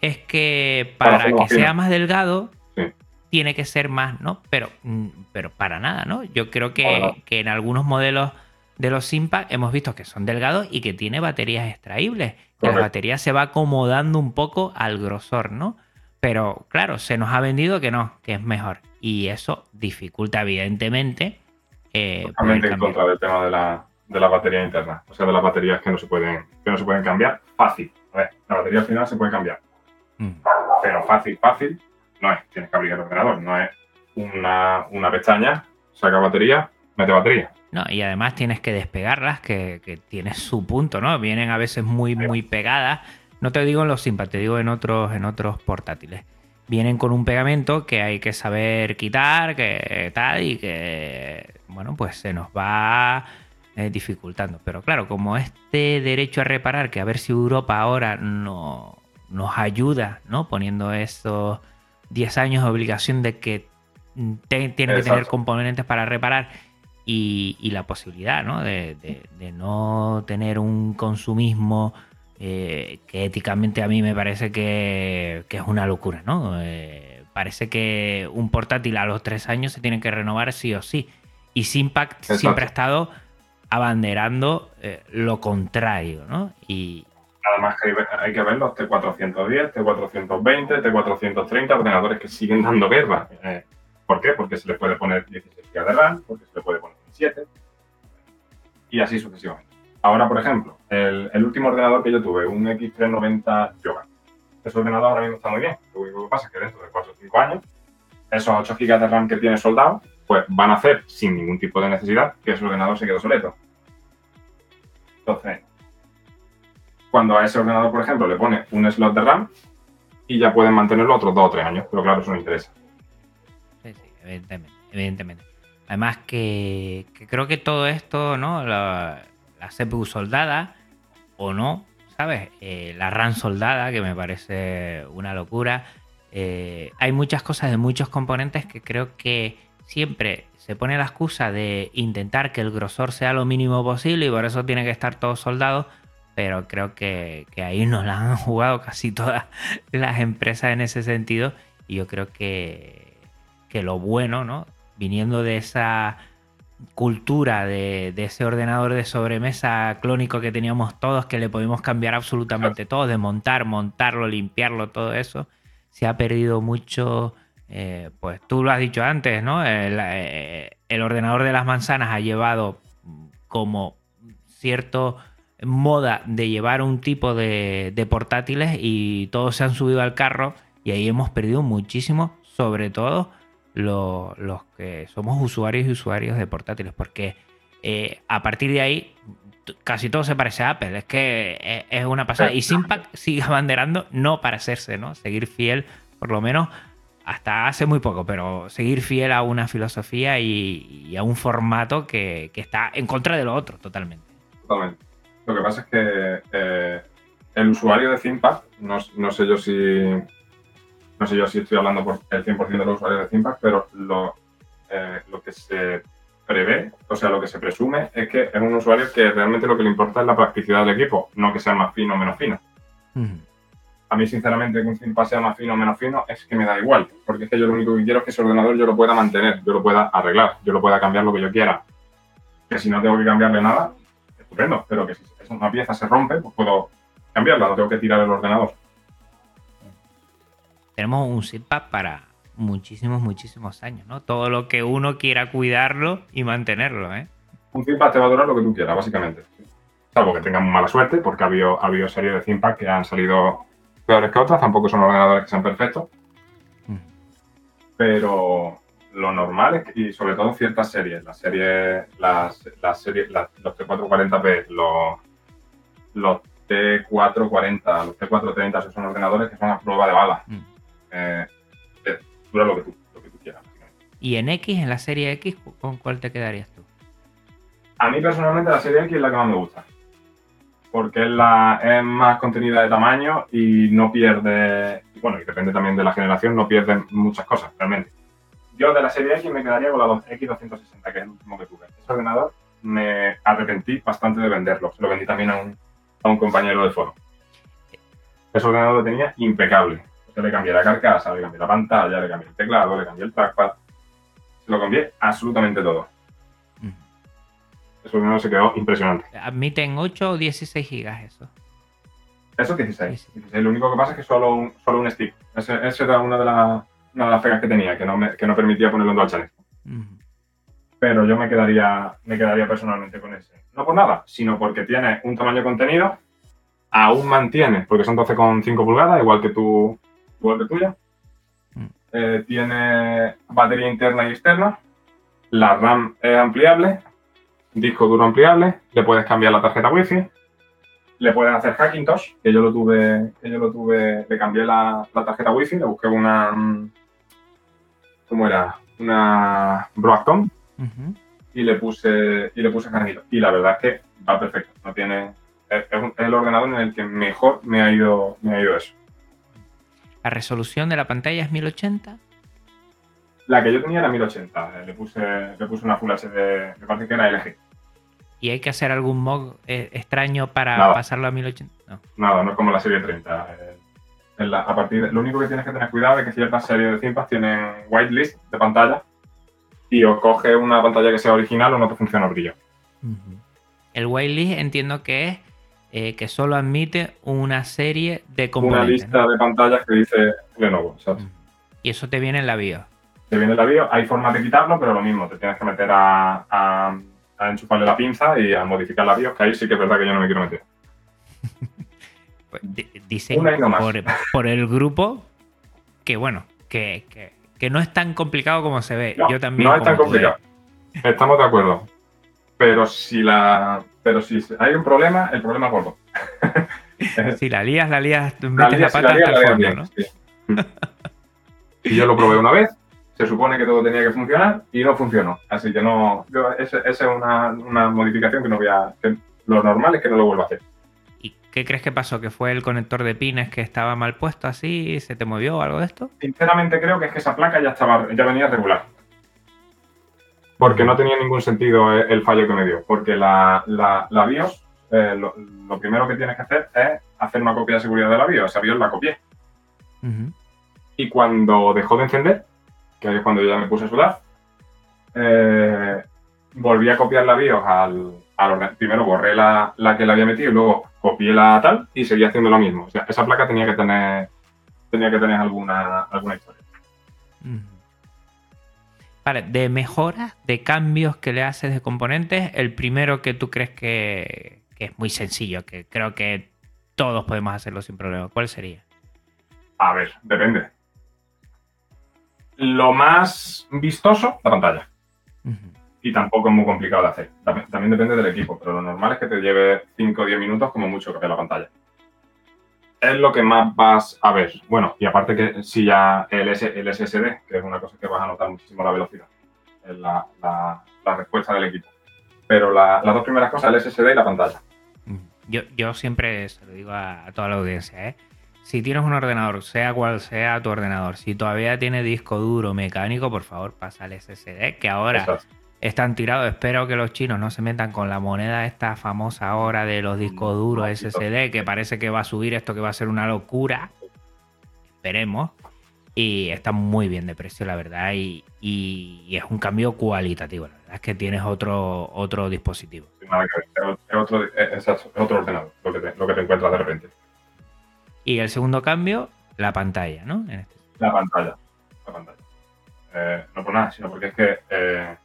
es que Para que sea más delgado, Sí. tiene que ser más, ¿no? Pero, mm, pero para nada, ¿no? Yo creo que, que en algunos modelos de los Impact hemos visto que son delgados y que tiene baterías extraíbles. Que la batería se va acomodando un poco al grosor, ¿no? Pero claro, se nos ha vendido que no, que es mejor. Y eso dificulta evidentemente eh, Totalmente en contra del tema de la, de la batería interna. O sea, de las baterías que no se pueden, que no se pueden cambiar fácil. A ver, la batería al final se puede cambiar. Mm. Pero fácil, fácil, no es. Tienes que abrir el ordenador. No es una, una pestaña, saca batería, mete batería. No, y además tienes que despegarlas, que, que tiene su punto, ¿no? Vienen a veces muy, muy pegadas. No te digo en los Simpa, te digo en otros, en otros portátiles. Vienen con un pegamento que hay que saber quitar, que tal, y que, bueno, pues se nos va eh, dificultando. Pero claro, como este derecho a reparar, que a ver si Europa ahora no, nos ayuda, ¿no? Poniendo esos 10 años de obligación de que mm, te- tienen que tener Exacto. componentes para reparar y, y la posibilidad ¿no? De, de- de no tener un consumismo eh, que éticamente a mí me parece que, que es una locura. ¿no? Eh, parece que un portátil a los tres años se tiene que renovar sí o sí. Y Simpact Exacto. siempre ha estado abanderando eh, lo contrario. ¿no? Y, Además que hay, que ver los T410, T420, T430, ordenadores que siguen dando guerra. Eh, ¿Por qué? Porque se le puede poner 16 GB de RAM, porque se le puede poner 17 y así sucesivamente. Ahora, por ejemplo, el, el último ordenador que yo tuve, un X390 Yoga. Ese ordenador ahora mismo está muy bien. Lo único que pasa es que dentro de 4 o 5 años, esos 8 GB de RAM que tiene soldado, pues van a hacer sin ningún tipo de necesidad que ese ordenador se quede obsoleto. Entonces, cuando a ese ordenador, por ejemplo, le pone un slot de RAM y ya pueden mantenerlo otros 2 o 3 años, pero claro, eso no interesa. Sí, sí, evidentemente, evidentemente. Además que, creo que todo esto, ¿no? La, la CPU soldada o no, ¿sabes? Eh, la RAM soldada, que me parece una locura. Eh, hay muchas cosas de muchos componentes que creo que siempre se pone la excusa de intentar que el grosor sea lo mínimo posible y por eso tiene que estar todo soldado. Pero creo que, que ahí nos la han jugado casi todas las empresas en ese sentido. Y yo creo que, que lo bueno, ¿no? Viniendo de esa cultura de, de ese ordenador de sobremesa clónico que teníamos todos, que le podíamos cambiar absolutamente todo, de montar, montarlo, limpiarlo, todo eso, se ha perdido mucho. Eh, pues tú lo has dicho antes, ¿no? El, eh, el ordenador de las manzanas ha llevado como cierto moda de llevar un tipo de, portátiles y todos se han subido al carro y ahí hemos perdido muchísimo, sobre todo lo- los que somos usuarios y usuarios de portátiles, porque eh, a partir de ahí casi todo se parece a Apple, es que es, una pasada. Y Simpac sigue abanderando no para hacerse, ¿no? Seguir fiel, por lo menos hasta hace muy poco, pero seguir fiel a una filosofía y, y a un formato que, que está en contra de lo otro totalmente. Totalmente. Lo que pasa es que eh, el usuario de ThinkPad, no, no sé yo si no sé yo si estoy hablando por el 100% de los usuarios de ThinkPad, pero lo, eh, lo que se prevé, o sea, lo que se presume es que es un usuario que realmente lo que le importa es la practicidad del equipo, no que sea más fino o menos fino. A mí, sinceramente, que un ThinkPad sea más fino o menos fino es que me da igual, porque es que yo lo único que quiero es que ese ordenador yo lo pueda mantener, yo lo pueda arreglar, yo lo pueda cambiar lo que yo quiera. Que si no tengo que cambiarle nada, estupendo, pero que si esa una pieza se rompe, pues puedo cambiarla, no tengo que tirar el ordenador. Tenemos un SIPAP para muchísimos, muchísimos años, ¿no? Todo lo que uno quiera cuidarlo y mantenerlo, ¿eh? Un ThinkPad te va a durar lo que tú quieras, básicamente. Salvo que tengan mala suerte, porque ha habido, ha habido series de ThinkPad que han salido peores que otras, tampoco son ordenadores que sean perfectos, Mm. pero lo normal es que, y sobre todo ciertas series, las series, las, las series, las- los T440p, los, los T440, los T430, esos son ordenadores que son a prueba de bala. Mm. Eh, dura lo que tú, lo que tú quieras. Y en X, en la serie X, ¿con cuál te quedarías tú? A mí personalmente la serie X es la que más me gusta. Porque es, la, es más contenida de tamaño y no pierde. Bueno, y depende también de la generación, no pierde muchas cosas, realmente. Yo de la serie X me quedaría con la dos- X260, que es el último que tuve. Ese ordenador me arrepentí bastante de venderlo. Se lo vendí también a un, compañero de foro. Ese ordenador lo tenía impecable. Yo le cambié la carcasa, le cambié la pantalla, le cambié el teclado, le cambié el trackpad. Se lo cambié absolutamente todo. Ese ordenador se quedó impresionante. Admiten 8 o 16 gigas eso. Eso es 16. Sí, sí. 16. Lo único que pasa es que solo un, solo un stick. Ese, ese era una de, las una de las pegas que tenía, que no, me, que no permitía ponerlo en dual channel. Ujú. Pero yo me quedaría, me quedaría personalmente con ese. No por nada, sino porque tiene un tamaño contenido, aún mantiene, porque son 12,5 pulgadas, igual que tu, igual que tuya. Mm. Eh, tiene batería interna y externa. La RAM es ampliable, disco duro ampliable, le puedes cambiar la tarjeta wifi, le puedes hacer Hackintosh, que yo lo tuve, que yo lo tuve, le cambié la, la tarjeta wifi, le busqué una, mm, ¿cómo era? Una Broadcom y le puse y le puse Carnito. Y la verdad es que va perfecto. No tiene es, es el ordenador en el que mejor me ha ido me ha ido eso. La resolución de la pantalla es 1080. La que yo tenía era 1080. eh, Le puse le puse una Full HD, me parece que era LG. ¿Y hay que hacer algún mod eh, extraño para Nada. pasarlo a 1080? No. Nada, no es como la serie 30. eh, en la- a partir de- lo único que tienes que tener cuidado es que ciertas series de Thinkpad tienen whitelist de pantalla y o coge una pantalla que sea original o no te funciona el brillo. El whitelist entiendo que es eh, que solo admite una serie de Una componentes. lista ¿no? de pantallas que dice Lenovo. Ujú. Y eso te viene en la BIOS. Te viene la BIOS, hay formas de quitarlo, pero lo mismo, te tienes que meter a, a- a enchufarle la pinza y a modificar la BIOS, que ahí sí que es verdad que yo no me quiero meter. Pues, di- dicen por, por el grupo que, bueno, que, que- que no es tan complicado como se ve. No, Yo también. no es tan complicado. Estamos de acuerdo. Pero si la pero si hay un problema, el problema es gordo. Si la lías, la lías, La metes la lías- si pata la lías, hasta el lías fondo, bien, ¿no? sí. Y yo lo probé una vez, se supone que todo tenía que funcionar y no funcionó. Así que no, yo, esa es una, una modificación que no voy a... que lo normal es que no lo vuelva a hacer. ¿Y qué crees que pasó? ¿Que fue el conector de pines que estaba mal puesto así? ¿Se te movió o algo de esto? Sinceramente creo que es que esa placa ya estaba, ya venía regular. Porque no tenía ningún sentido el, el fallo que me dio. Porque la, la- la BIOS, eh, lo, lo primero que tienes que hacer es hacer una copia de seguridad de la BIOS. Esa BIOS la copié. Y cuando dejó de encender, que ahí es cuando yo ya me puse a sudar, eh, volví a copiar la BIOS al, al orden- Primero borré la, la que le había metido y luego copié la tal y seguía haciendo lo mismo. O sea, esa placa tenía que tener, tenía que tener alguna, alguna historia. Vale, de mejoras, de cambios que le haces de componentes, el primero que tú crees que, que es muy sencillo, que creo que todos podemos hacerlo sin problema, ¿cuál sería? A ver, depende. Lo más vistoso, la pantalla. Y tampoco es muy complicado de hacer. También, también depende del equipo, pero lo normal es que te lleve 5 o 10 minutos como mucho cambiar la pantalla. Es lo que más vas a ver. Bueno, y aparte que si ya el, S- el SSD, que es una cosa que vas a notar muchísimo la velocidad, es la, la- la respuesta del equipo. Pero la- las dos primeras cosas, el SSD y la pantalla. Yo, yo siempre se lo digo a, a toda la audiencia, ¿eh? Si tienes un ordenador, sea cual sea tu ordenador, si todavía tiene disco duro mecánico, por favor, pasa al SSD, que ahora Exacto. están tirados. Espero que los chinos no se metan con la moneda esta famosa ahora de los discos duros No, SSD, que parece que va a subir esto, que va a ser una locura. Esperemos. Y está muy bien de precio, la verdad. Y, y es un cambio cualitativo. La verdad es que tienes otro, otro dispositivo. Es otro, es, es otro ordenador lo que, te, lo que te encuentras de repente. Y el segundo cambio, la pantalla, ¿no? En este- La pantalla. La pantalla. Eh, no por nada, sino porque es que eh,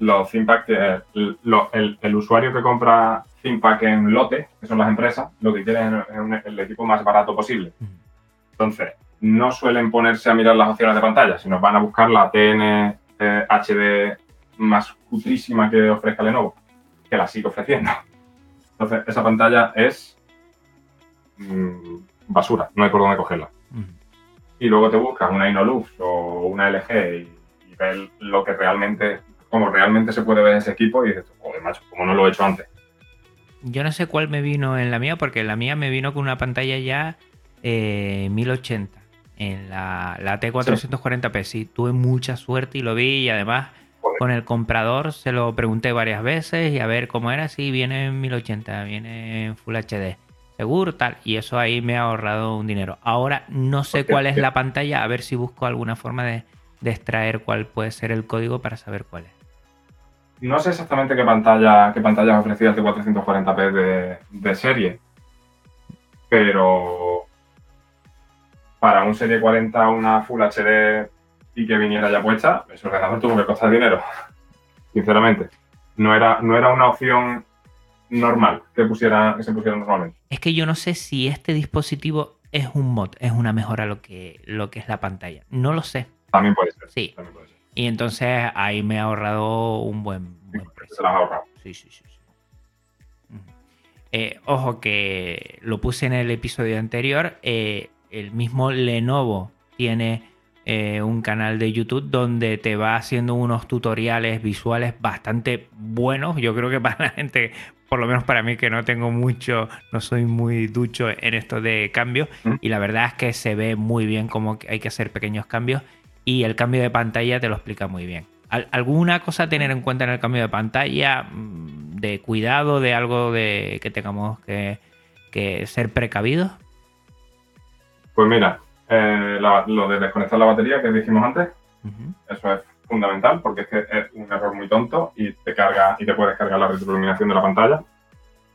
los eh, lo- el, el usuario que compra ThinkPad en lote, que son las empresas, lo que quieren es un- el equipo más barato posible. Entonces, no suelen ponerse a mirar las opciones de pantalla, sino van a buscar la TN eh, HD más cutrísima que ofrezca Lenovo, que la sigue ofreciendo. Entonces, esa pantalla es mm, basura, no hay por dónde cogerla y luego te buscas una Inolux o una LG y, y ves lo que realmente, como realmente se puede ver ese equipo y dices, joder, macho, como no lo he hecho antes. Yo no sé cuál me vino en la mía, porque la mía me vino con una pantalla ya eh, 1080 en la, la T440p. Sí, tuve mucha suerte y lo vi y además Joder. con el comprador se lo pregunté varias veces y a ver cómo era. Sí, viene en 1080, viene en Full HD. Seguro, tal. Y eso ahí me ha ahorrado un dinero. Ahora no sé cuál es la pantalla, a ver si busco alguna forma de, de extraer cuál puede ser el código para saber cuál es. No sé exactamente qué pantalla, qué pantalla ofrecía el T440p de, de serie, pero para un serie 40, una Full HD y que viniera ya puesta, ese ordenador tuvo que costar dinero. Sinceramente, no era, no era una opción normal que, pusiera, que se pusiera normalmente. Es que yo no sé si este dispositivo es un mod, es una mejora lo que, lo que es la pantalla. No lo sé. También puede ser. Sí. También puede ser. Y entonces ahí me ha ahorrado un buen, buen precio. Se las ha ahorrado. Sí, sí, sí. Eh, ojo que lo puse en el episodio anterior. eh, el mismo Lenovo tiene eh, un canal de YouTube donde te va haciendo unos tutoriales visuales bastante buenos. Yo creo que para la gente, por lo menos para mí que no tengo mucho, no soy muy ducho en esto de cambios. Y la verdad es que se ve muy bien cómo hay que hacer pequeños cambios. Y el cambio de pantalla te lo explica muy bien. ¿Al- ¿Alguna cosa a tener en cuenta en el cambio de pantalla? mm, ¿De cuidado? ¿De algo de que tengamos que, que ser precavidos? Pues mira, eh, la- lo de desconectar la batería que dijimos antes, eso es fundamental porque es que es un error muy tonto y te carga y te puedes cargar la retroiluminación de la pantalla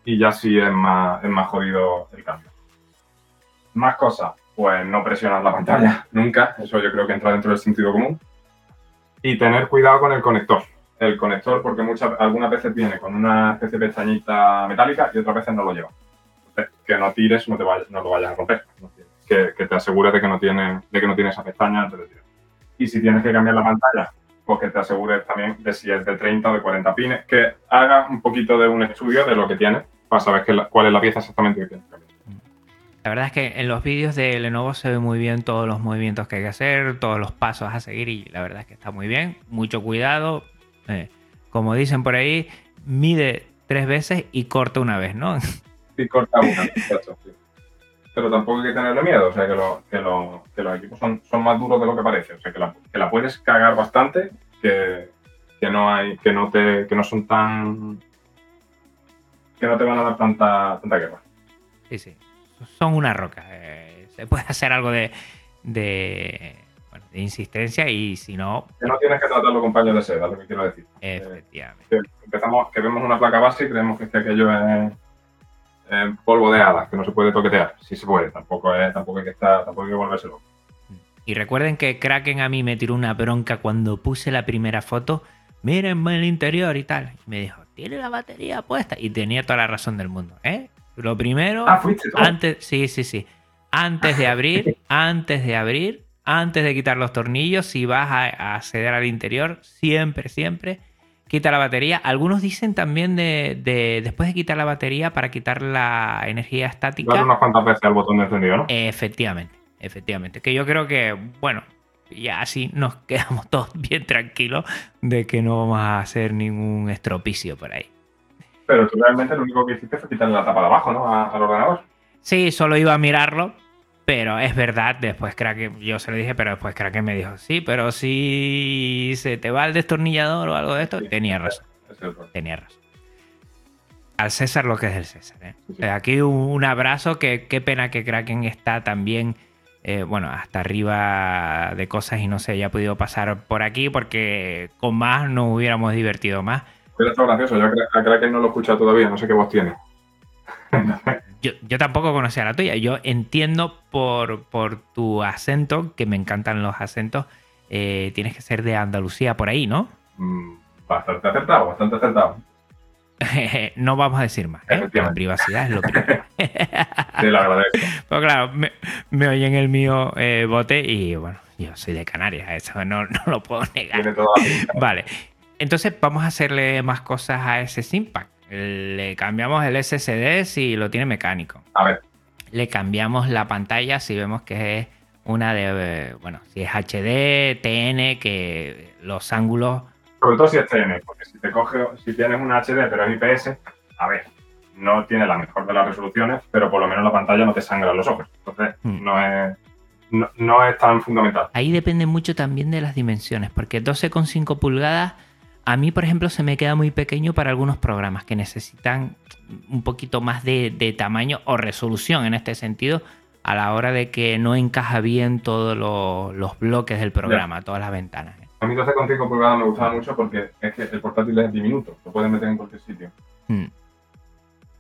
y ya sí es más, es más jodido el cambio. Más cosas, pues no presionar la pantalla nunca, eso yo creo que entra dentro del sentido común. Y tener cuidado con el conector. El conector, porque muchas, algunas veces viene con una especie de pestañita metálica y otras veces no lo lleva. Que no tires, no, te vayas, no lo vayas a romper. Que te asegures de que no tiene, de que no tiene esa pestaña antes de tirar. Y si tienes que cambiar la pantalla, pues que te asegures también de si es de 30 o de 40 pines, que hagas un poquito de un estudio de lo que tienes para saber la- cuál es la pieza exactamente que tienes que. La verdad es que en los vídeos de Lenovo se ve muy bien todos los movimientos que hay que hacer, todos los pasos a seguir y la verdad es que está muy bien. Mucho cuidado. eh, como dicen por ahí, mide tres veces y corta una vez, ¿no? Sí, corta una, exacto. Pero tampoco hay que tenerle miedo, o sea, que, lo- que, lo- que los equipos son, son más duros de lo que parece, o sea, que la, que la puedes cagar bastante, que, que no hay, que no te, que no son tan, que no te van a dar tanta, tanta guerra. Sí, sí. Son una roca. eh, se puede hacer algo de, de, de insistencia y si no, Que no tienes que tratarlo con paños de seda, es lo que quiero decir. efectivamente. Que empezamos, que vemos una placa base y creemos que, es que aquello es, polvo de hadas, que no se puede toquetear. Sí se puede, tampoco es, tampoco hay que estar, tampoco hay que volverse loco. Y recuerden que Kraken a mí me tiró una bronca cuando puse la primera foto. Mírenme el interior y tal. Y me dijo, tiene la batería puesta. Y tenía toda la razón del mundo. ¿eh? Lo primero, Ah, fuiste antes, sí, sí, sí. Antes de abrir, antes de abrir, antes de quitar los tornillos, si vas a, a acceder al interior, siempre, siempre quita la batería. Algunos dicen también de, de después de quitar la batería para quitar la energía estática. Darle unas cuantas veces al botón de encendido, ¿no? Efectivamente, efectivamente. Que yo creo que, bueno, ya así nos quedamos todos bien tranquilos de que no vamos a hacer ningún estropicio por ahí. Pero tú realmente lo único que hiciste fue quitarle la tapa de abajo, ¿no? A- al ordenador. Sí, solo iba a mirarlo, pero es verdad, después Kraken, yo se lo dije, pero después Kraken me dijo, sí, pero si se te va el destornillador o algo de esto, Sí. tenía razón, el tenía razón. Al César lo que es del César. ¿eh? Sí, sí. Aquí un abrazo, que qué pena que Kraken está también eh, bueno, hasta arriba de cosas y no se haya podido pasar por aquí porque con más nos hubiéramos divertido más. Pero esto es gracioso, yo a Kraken no lo he escuchado todavía, no sé qué voz tiene. yo, yo, tampoco conocía la tuya. Yo entiendo por, por tu acento, que me encantan los acentos, eh, tienes que ser de Andalucía por ahí, ¿no? Mm, bastante acertado, bastante acertado. no vamos a decir más, ¿eh? la privacidad es lo primero. sí, la agradezco. Pues claro, me, me oyen el mío eh, bote y bueno, yo soy de Canarias, eso no, no lo puedo negar. Tiene toda la Vale, entonces vamos a hacerle más cosas a ese Simpack. Le cambiamos el SSD si lo tiene mecánico. A ver. Le cambiamos la pantalla si vemos que es una de, bueno, si es HD, TN, que los ángulos sobre todo si es TN, porque si te coge, si tienes un HD pero es IPS, a ver, no tiene la mejor de las resoluciones, pero por lo menos la pantalla no te sangra los ojos. Entonces, Hmm. no, es, no, no es tan fundamental. Ahí depende mucho también de las dimensiones, porque 12,5 pulgadas a mí, por ejemplo, se me queda muy pequeño para algunos programas que necesitan un poquito más de, de tamaño o resolución en este sentido a la hora de que no encaja bien todos los, los bloques del programa, todas las ventanas. A mí 12,5 pulgadas me gustaba mucho porque es que el portátil es diminuto, lo puedes meter en cualquier sitio. Hmm.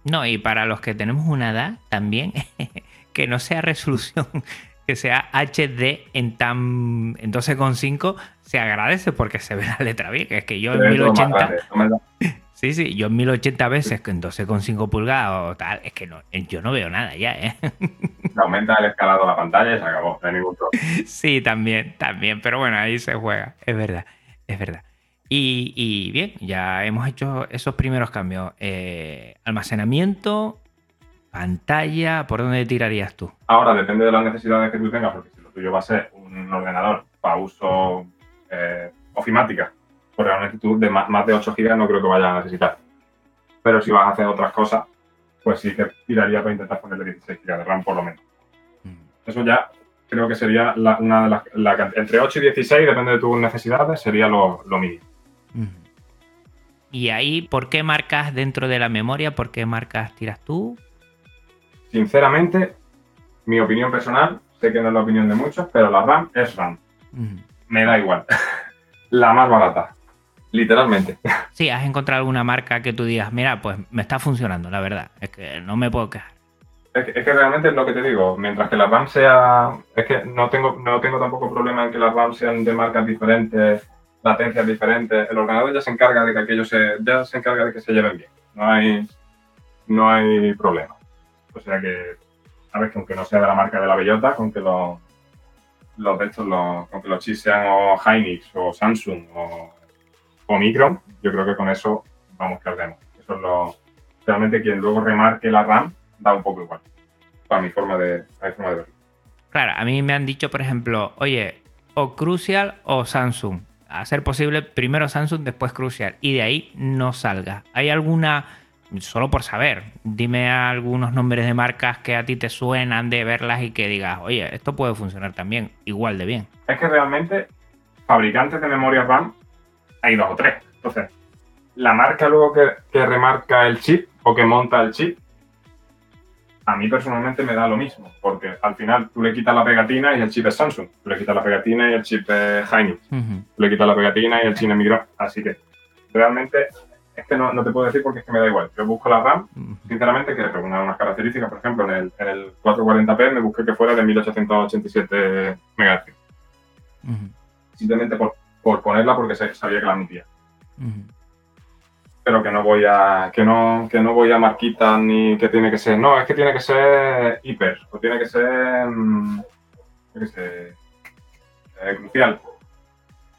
No, y para los que tenemos una edad también, que no sea resolución, que sea HD en tan en 12,5, se agradece porque se ve la letra bien. Es que yo en Pero es todo más 1080, grande, no me da- sí, sí, yo en 1080 veces en 12,5 pulgadas o tal, es que no, yo no veo nada ya, ¿eh? aumenta el escalado a la pantalla y se acabó, no hay ningún problema. Sí, también, también, pero bueno, ahí se juega, es verdad, es verdad. Y, y bien, ya hemos hecho esos primeros cambios. Eh, almacenamiento, pantalla, ¿por dónde tirarías tú? Ahora depende de las necesidades que tú tengas, porque si lo tuyo va a ser un ordenador para uso eh, ofimática, pues realmente tú de más, más de 8 GB no creo que vayas a necesitar. Pero si vas a hacer otras cosas, pues sí que tiraría para intentar ponerle 16 GB de RAM por lo menos. Eso ya creo que sería la- una de las... la entre 8 y 16, depende de tus necesidades, sería lo, lo mínimo. Ujú. Y ahí, ¿por qué marcas dentro de la memoria? ¿Por qué marcas tiras tú? Sinceramente, mi opinión personal, sé que no es la opinión de muchos, pero la RAM es RAM. Me da igual. la más barata. Literalmente. Sí, ¿has encontrado alguna marca que tú digas, mira, pues me está funcionando, la verdad? Es que no me puedo quejar. Es que, es que realmente es lo que te digo, mientras que la RAM sea. Es que no tengo, no tengo tampoco problema en que las RAM sean de marcas diferentes, latencias diferentes. El ordenador ya se encarga de que aquello se. ya se encarga de que se lleven bien. No hay. No hay problema. O sea que. Sabes que aunque no sea de la marca de la bellota, con que los. Los de estos, los, con que los chips sean o Hynix o Samsung o, o Micron, yo creo que con eso vamos que ardemos. Eso es lo. Realmente quien luego remarque la RAM da un poco igual. Para mi forma de, a mi forma de verlo. Claro, a mí me han dicho, por ejemplo, oye, o Crucial o Samsung. A ser posible, primero Samsung, después Crucial. Y de ahí no salga. ¿Hay alguna, solo por saber, dime algunos nombres de marcas que a ti te suenan de verlas y que digas, oye, esto puede funcionar también igual de bien? Es que realmente fabricantes de memoria RAM hay dos o tres. Entonces, la marca luego que, que remarca el chip o que monta el chip, a mí personalmente me da lo mismo, porque al final tú le quitas la pegatina y el chip es Samsung, tú le quitas la pegatina y el chip es Hynix, Ujú. tú le quitas la pegatina y el chip es Micron. Así que realmente es que no, no te puedo decir porque es que me da igual. Yo busco la RAM sinceramente, que reúna unas características, por ejemplo, en el, en el 440p me busqué que fuera de 1887 MHz, Ujú. simplemente por, por ponerla porque sabía que la admitía. Pero que no voy a, que no, que no voy a marquitas ni que tiene que ser, no, es que tiene que ser hiper, o tiene que ser, mm, qué sé, eh, crucial.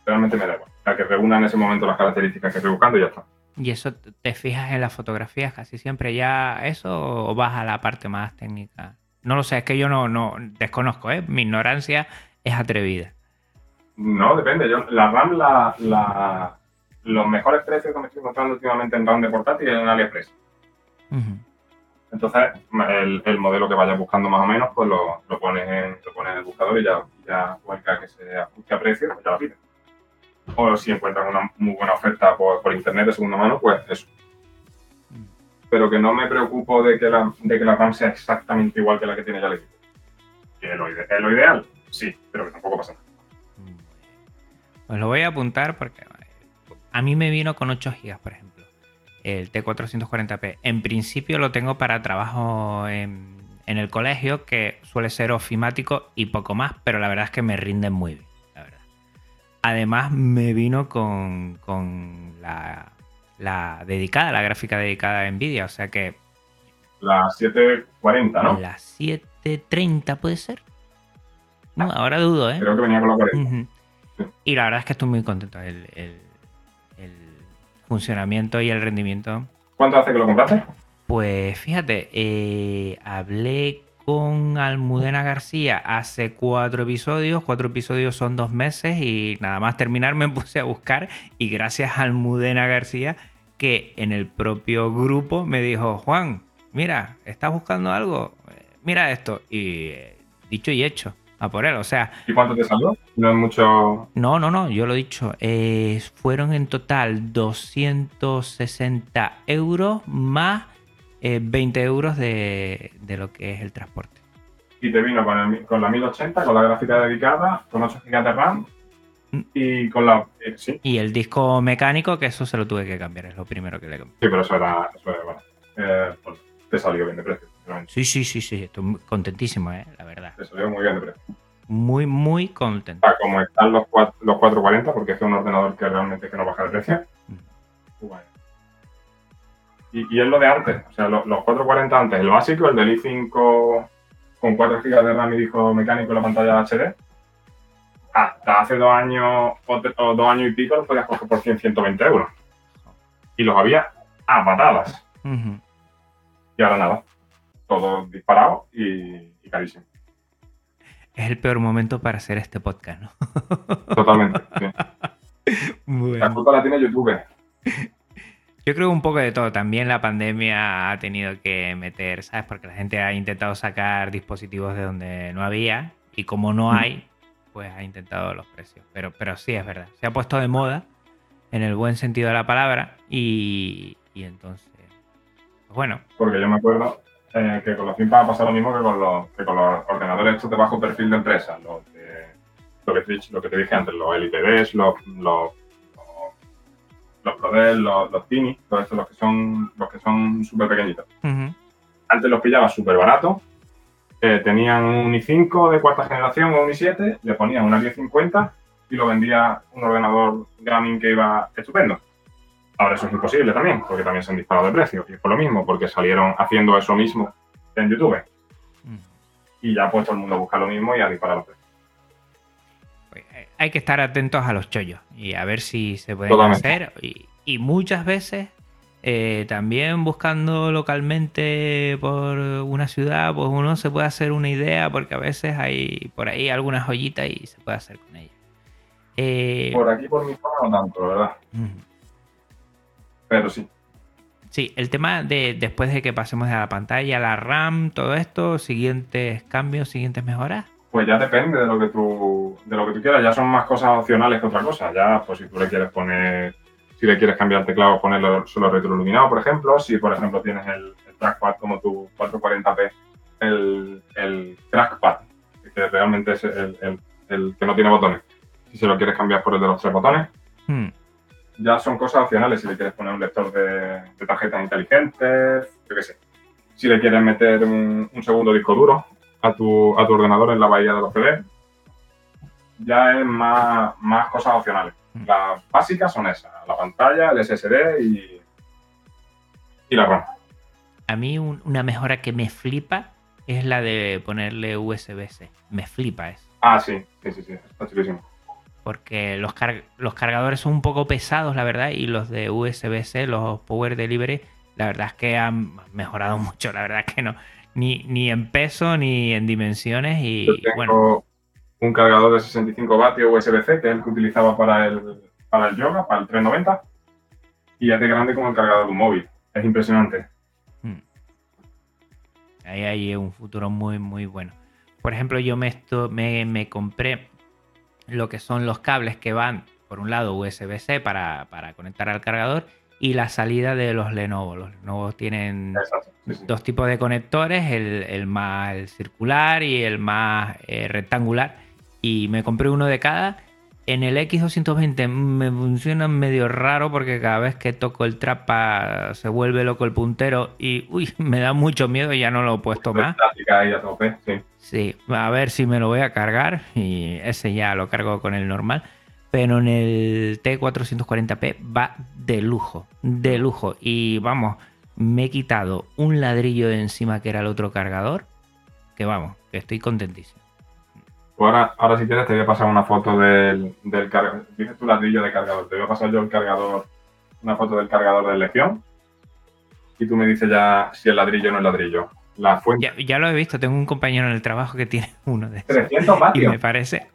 Realmente me da igual. La que reúna en ese momento las características que estoy buscando y ya está. ¿Y eso te- fijas en las fotografías casi siempre ya eso o vas a la parte más técnica? No lo sé, es que yo no, no desconozco, ¿eh? Mi ignorancia es atrevida. No, depende. Yo, la RAM, la, la- los mejores precios que me estoy encontrando últimamente en RAM de portátil es en AliExpress. Entonces, el, el modelo que vayas buscando más o menos, pues lo, lo pones, en, lo pones en el buscador y ya, ya cualquiera que se ajuste a precio, pues ya lo pides. O si encuentras una muy buena oferta por, por internet de segunda mano, pues eso. Pero que no me preocupo de que la, de que la RAM sea exactamente igual que la que tiene ya el equipo. ¿Es lo, ideal? Sí, pero que tampoco pasa nada. Pues lo voy a apuntar porque a mí me vino con 8 GB, por ejemplo. El T440p. En principio lo tengo para trabajo en, en el colegio, que suele ser ofimático y poco más, pero la verdad es que me rinden muy bien. Además, me vino con, con la, la dedicada, la gráfica dedicada a Nvidia, o sea que La 740, ¿no? la 730 puede ser. No, ahora dudo, ¿eh? Creo que venía con la 40. Ujú. Y la verdad es que estoy muy contento. El, el- el funcionamiento y el rendimiento. ¿Cuánto hace que lo compraste? Pues fíjate, eh, hablé con Almudena García hace cuatro episodios. Cuatro episodios son dos meses y nada más terminar me puse a buscar. Y gracias a Almudena García, que en el propio grupo me dijo: Juan, mira, ¿estás buscando algo? Mira esto. Y eh, dicho y hecho, a por él. O sea, ¿Y cuánto te salió? No es mucho. no, no, no, yo lo he dicho. eh, fueron en total 260 euros más eh, 20 euros de, de lo que es el transporte. Y te vino con, el con la 1080, con la gráfica dedicada, con 8 GB de RAM Mm. y con la. eh, sí, sí, Y el disco mecánico, que eso se lo tuve que cambiar, es lo primero que le cambié. pero eso era. Eso era bueno. Eh, pues, te salió bien de precio. Sí, sí, sí, sí, estoy contentísimo, eh, la verdad. Te salió muy bien de precio. Muy, muy contento. Como están los, cuat- los 440, porque es un ordenador que realmente que no baja de precio. Mm. Bueno. Y, y es lo de antes, o sea, lo- los 440 antes, el básico, el del i5 con 4 GB de RAM y disco mecánico y la pantalla HD, hasta hace dos años o, dos años y pico los podías coger por 100, 120 euros. Y los había a patadas. Y ahora nada, todo disparado y, y carísimo. Es el peor momento para hacer este podcast, ¿no? Totalmente. sí. La culpa la tiene YouTube. Yo creo un poco de todo. También la pandemia ha tenido que meter, ¿sabes? Porque la gente ha intentado sacar dispositivos de donde no había y como no hay, pues ha intentado los precios. Pero, pero sí, es verdad. Se ha puesto de moda en el buen sentido de la palabra y, y entonces, pues bueno, Porque yo me acuerdo eh, que con los ThinkPad pasa lo mismo que con los, que con los ordenadores estos de bajo perfil de empresa. Los de- lo, que te, he dicho- lo que te dije antes, los LTDs, los, los, los ProDes, los, los Tini, todos estos, los que son los que son súper pequeñitos. Antes los pillaba súper baratos. eh, tenían un i5 de cuarta generación o un i7, le ponían una 1050 y lo vendía un ordenador gaming que iba estupendo. Ahora eso es imposible también, porque también se han disparado de precio. Y es por lo mismo, porque salieron haciendo eso mismo en YouTube. ujú. Y ya pues todo el mundo busca lo mismo y a disparar los precios. Hay que estar atentos a los chollos y a ver si se pueden Totalmente. hacer. Y, y muchas veces eh, también buscando localmente por una ciudad, pues uno se puede hacer una idea porque a veces hay por ahí algunas joyitas y se puede hacer con ellas. Eh, Por aquí, por mi zona, no tanto, verdad. Pero sí. Sí, el tema de después de que pasemos de la pantalla, la RAM, todo esto, siguientes cambios, siguientes mejoras. Pues ya depende de lo que tú, de lo que tú quieras. Ya son más cosas opcionales que otra cosa. Ya, pues si tú le quieres poner, si le quieres cambiar el teclado, ponerlo solo retroiluminado, por ejemplo. Si, por ejemplo, tienes el, el trackpad como tu 440p, el, el trackpad, que realmente es el, el- el que no tiene botones. Si se lo quieres cambiar por el de los tres botones, Hmm, ya son cosas opcionales. Si le quieres poner un lector de, de tarjetas inteligentes, yo qué sé. Si le quieres meter un, un segundo disco duro a tu, a tu ordenador en la bahía de los CD, ya es más, más cosas opcionales. Mm. Las básicas son esas, la pantalla, el SSD y, y la RAM. A mí un- una mejora que me flipa es la de ponerle USB-C. Me flipa eso. Ah, sí, sí, sí, sí, está chulísimo. Porque los, car- los cargadores son un poco pesados, la verdad, y los de USB-C, los Power Delivery, la verdad es que han mejorado mucho, la verdad es que no. Ni, ni en peso ni en dimensiones y Yo tengo bueno, un cargador de 65 vatios USB-C, que es el que utilizaba para el, para el yoga, para el 390, y es de grande como el cargador de un móvil. Es impresionante. ahí hay un futuro muy, muy bueno. Por ejemplo, yo me, esto, me, me compré lo que son los cables que van, por un lado, USB-C para, para conectar al cargador y la salida de los Lenovo. Los Lenovo tienen Exacto. sí, sí. dos tipos de conectores, el, el más circular y el más eh, rectangular. Y me compré uno de cada. En el X220 me funciona medio raro porque cada vez que toco el trapa se vuelve loco el puntero y uy, me da mucho miedo y ya no lo he puesto más. Sí, a ver si me lo voy a cargar y ese ya lo cargo con el normal. Pero en el T440p va de lujo, de lujo. Y vamos, me he quitado un ladrillo de encima que era el otro cargador. Que vamos, que estoy contentísimo. Pues ahora, ahora si quieres te voy a pasar una foto del, del cargador. Dices tu ladrillo de cargador. Te voy a pasar yo el cargador, una foto del cargador de Legión. Y tú me dices ya si el ladrillo o no es ladrillo. La fuente. Ya, ya lo he visto, tengo un compañero en el trabajo que tiene uno de esos. 300 Y vatios. me parece,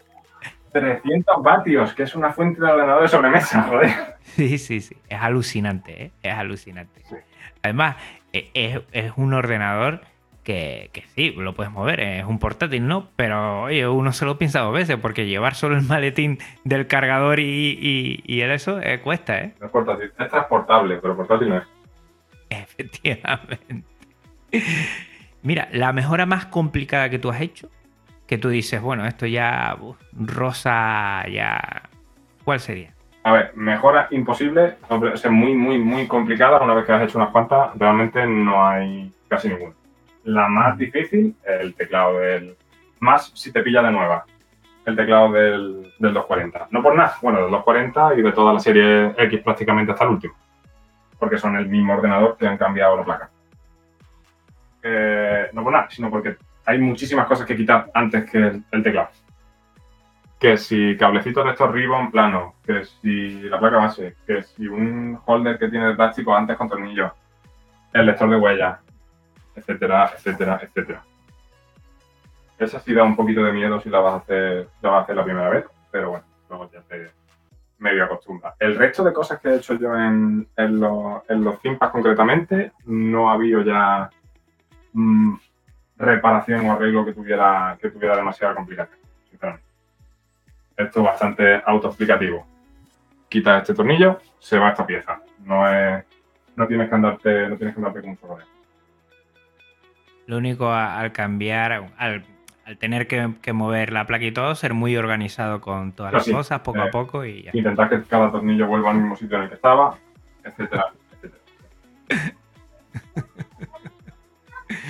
300 vatios, que es una fuente de ordenador de sobremesa, joder. Sí, sí, sí. Es alucinante, ¿eh? Es alucinante. Sí. Además, e- es, es un ordenador que, que sí, lo puedes mover, es un portátil, ¿no? Pero, oye, uno se lo piensa dos veces porque llevar solo el maletín del cargador y, y, y el eso eh, cuesta, ¿eh? No es portátil. Es transportable, pero portátil no es. Efectivamente. Mira, la mejora más complicada que tú has hecho, que tú dices, bueno, esto ya, rosa, ya... ¿Cuál sería? A ver, mejora imposible, hombre, es muy, muy, muy complicada. Una vez que has hecho unas cuantas, realmente no hay casi ninguna. La más difícil, el teclado del. Más si te pilla de nueva, el teclado del, del 240. No por nada, bueno, del 240 y de toda la serie X prácticamente hasta el último. Porque son el mismo ordenador que han cambiado la placa. Eh, no por nada, sino porque hay muchísimas cosas que quitar antes que el, teclado que si cablecitos de estos ribbon plano, que si la placa base, que si un holder que tiene de plástico antes con tornillos, el lector de huellas, etcétera, etcétera, etcétera. Esa sí da un poquito de miedo si la vas a hacer, la vas a hacer la primera vez, pero bueno, luego ya te medio acostumbras. El resto de cosas que he hecho yo en, en los, en los concretamente, no ha habido ya mm, reparación o arreglo que tuviera, que tuviera demasiada complicación, sinceramente. Esto es bastante autoexplicativo. Quitas este tornillo, se va esta pieza. No es. No tienes que andarte, no tienes que andarte con mucho rollo. Lo único a- al cambiar, al, al tener que, que mover la placa y todo, ser muy organizado con todas Pero las sí, cosas, poco eh, a poco y ya. Intentar que cada tornillo vuelva al mismo sitio en el que estaba, etcétera, etcétera.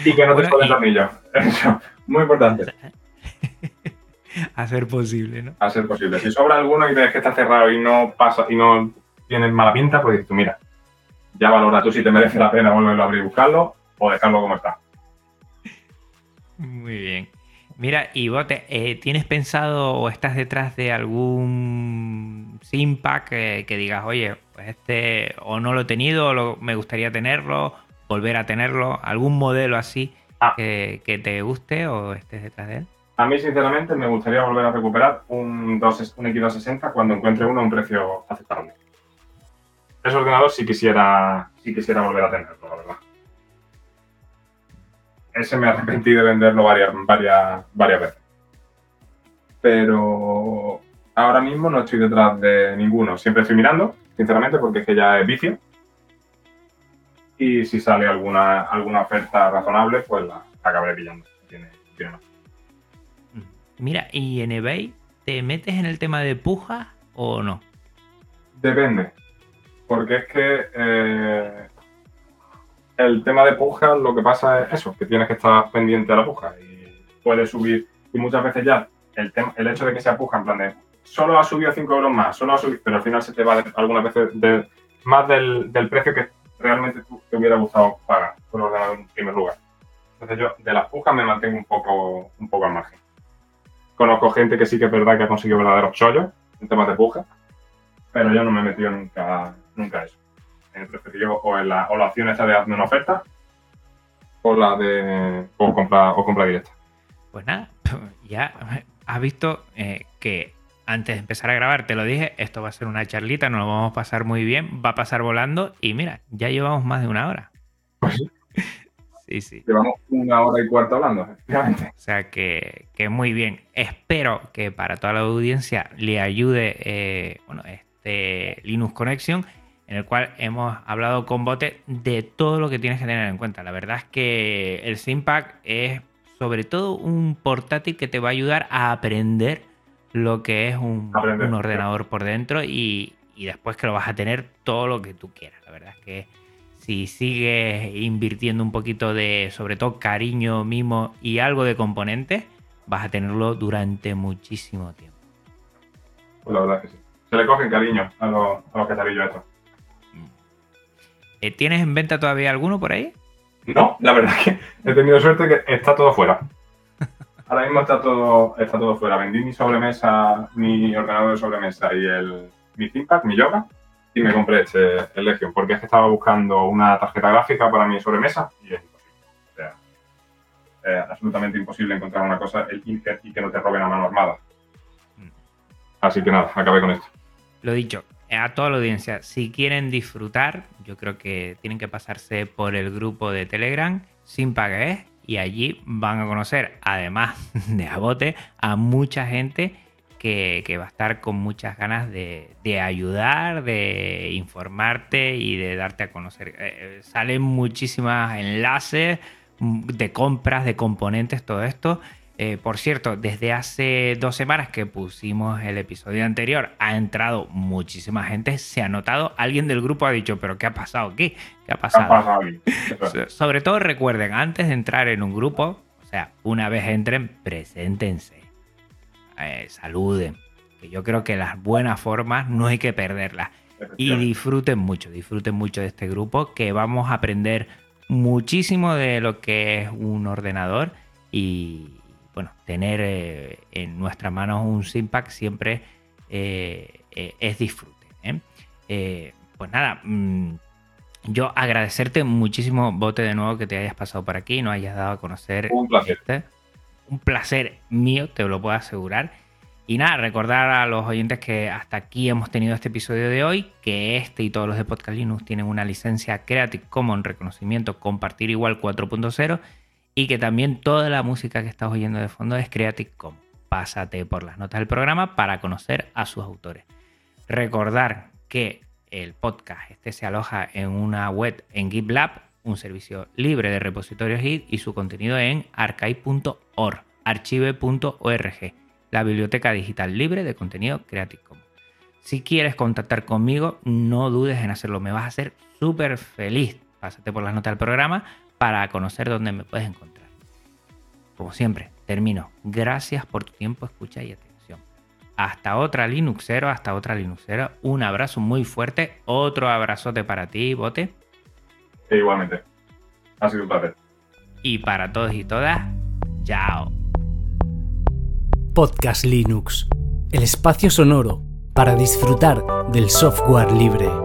y que no te sobren y- tornillos. Eso, muy importante. A ser posible, ¿no? A ser posible. Si sobra alguno y ves que está cerrado y no pasa y no tienes mala pinta, pues dices tú, mira, ya valora tú si te merece la pena volverlo a abrir y buscarlo o dejarlo como está. Muy bien. Mira, y Bote, eh, ¿tienes pensado o estás detrás de algún Simpack que, que digas, oye, pues este o no lo he tenido, o lo- me gustaría tenerlo, volver a tenerlo, algún modelo así Ah. que, que te guste o estés detrás de él? A mí, sinceramente, me gustaría volver a recuperar un, 2, un X260 cuando encuentre uno a un precio aceptable. Ese ordenador sí quisiera, sí quisiera volver a tenerlo, la verdad. Ese me arrepentí de venderlo varias, varias, varias veces. Pero ahora mismo no estoy detrás de ninguno. Siempre estoy mirando, sinceramente, porque es que ya es vicio. Y si sale alguna, alguna oferta razonable, pues la, la acabaré pillando. Tiene, tiene más. Mira, ¿y en eBay te metes en el tema de puja o no? Depende. Porque es que eh, el tema de puja lo que pasa es eso, que tienes que estar pendiente a la puja y puedes subir. Y muchas veces ya el, tema, el hecho de que sea puja, en plan de solo ha subido 5 euros más, solo ha subido, pero al final se te va de- algunas veces de- más del, del precio que realmente tú te hubiera gustado pagar por ordenador en primer lugar. Entonces yo de las pujas me mantengo un poco, un poco al margen. Conozco gente que sí que es verdad que ha conseguido verdaderos chollos en temas de puja, pero yo no me he metido nunca, nunca a eso. He preferido o, en la, o la opción esta de hazme una oferta o la de o compra, o compra directa. Pues nada, ya has visto eh, que antes de empezar a grabar te lo dije, esto va a ser una charlita, nos lo vamos a pasar muy bien, va a pasar volando y mira, ya llevamos más de una hora. Pues sí, Sí, sí. llevamos una hora y cuarto hablando, efectivamente. O sea que, que muy bien. Espero que para toda la audiencia le ayude eh, bueno, este Linux Connection. en el cual hemos hablado con Bote de todo lo que tienes que tener en cuenta. La verdad es que el Simpack es sobre todo un portátil que te va a ayudar a aprender lo que es un, Aprender, un ordenador por dentro y, y después que lo vas a tener todo lo que tú quieras. La verdad es que si sigues invirtiendo un poquito de, sobre todo, cariño, mimo y algo de componentes, vas a tenerlo durante muchísimo tiempo. Pues la verdad es que sí. Se le cogen cariño a los, a los cacharrillos estos. Eh, ¿Tienes en venta todavía alguno por ahí? No, la verdad es que he tenido suerte que está todo fuera. Ahora mismo está todo, está todo fuera. Vendí mi sobremesa, mi ordenador de sobremesa y el, mi ThinkPad, mi yoga, y me compré este, el Legion, porque es que estaba buscando una tarjeta gráfica para mi sobremesa y es imposible. O sea, es absolutamente imposible encontrar una cosa el- que, y que no te roben a mano armada. Así que nada, acabé con esto. Lo dicho, a toda la audiencia, si quieren disfrutar, yo creo que tienen que pasarse por el grupo de Telegram sin pagar y allí van a conocer, además de a bote, a mucha gente que, que va a estar con muchas ganas de, de ayudar, de informarte y de darte a conocer. Eh, eh, salen muchísimos enlaces mm, de compras, de componentes, todo esto. Eh, por cierto, desde hace dos semanas que pusimos el episodio anterior, ha entrado muchísima gente, se ha notado, alguien del grupo ha dicho, pero ¿qué ha pasado aquí? ¿Qué ha ¿Qué ha pasado? Sobre todo recuerden, antes de entrar en un grupo, o sea, una vez entren, preséntense, eh, saluden, que yo creo que las buenas formas no hay que perderlas. Y disfruten mucho, disfruten mucho de este grupo, que vamos a aprender muchísimo de lo que es un ordenador y, bueno, tener eh, en nuestras manos un Simpack siempre eh, eh, es disfrute. ¿eh? Pues nada, mm, yo agradecerte muchísimo, Bote, de nuevo que te hayas pasado por aquí, nos hayas dado a conocer. Un placer. este. Un placer mío, te lo puedo asegurar. Y nada, recordar a los oyentes que hasta aquí hemos tenido este episodio de hoy, que este y todos los de Podcast Linux tienen una licencia Creative Commons reconocimiento compartir igual 4.0 y que también toda la música que estás oyendo de fondo es Creative Commons. Pásate por las notas del programa para conocer a sus autores. Recordar que el podcast este se aloja en una web en GitLab, un servicio libre de repositorios Git y su contenido en archive.org, archive.org, la biblioteca digital libre de contenido Creative Commons. Si quieres contactar conmigo, no dudes en hacerlo, me vas a hacer súper feliz. Pásate por las notas del programa para conocer dónde me puedes encontrar. Como siempre, termino. Gracias por tu tiempo, escucha y atención. Hasta otra Linuxero, hasta otra Linuxero. Un abrazo muy fuerte. Otro abrazote para ti, Bote. E igualmente. Ha sido un placer. Y para todos y todas, chao. Podcast Linux, el espacio sonoro para disfrutar del software libre.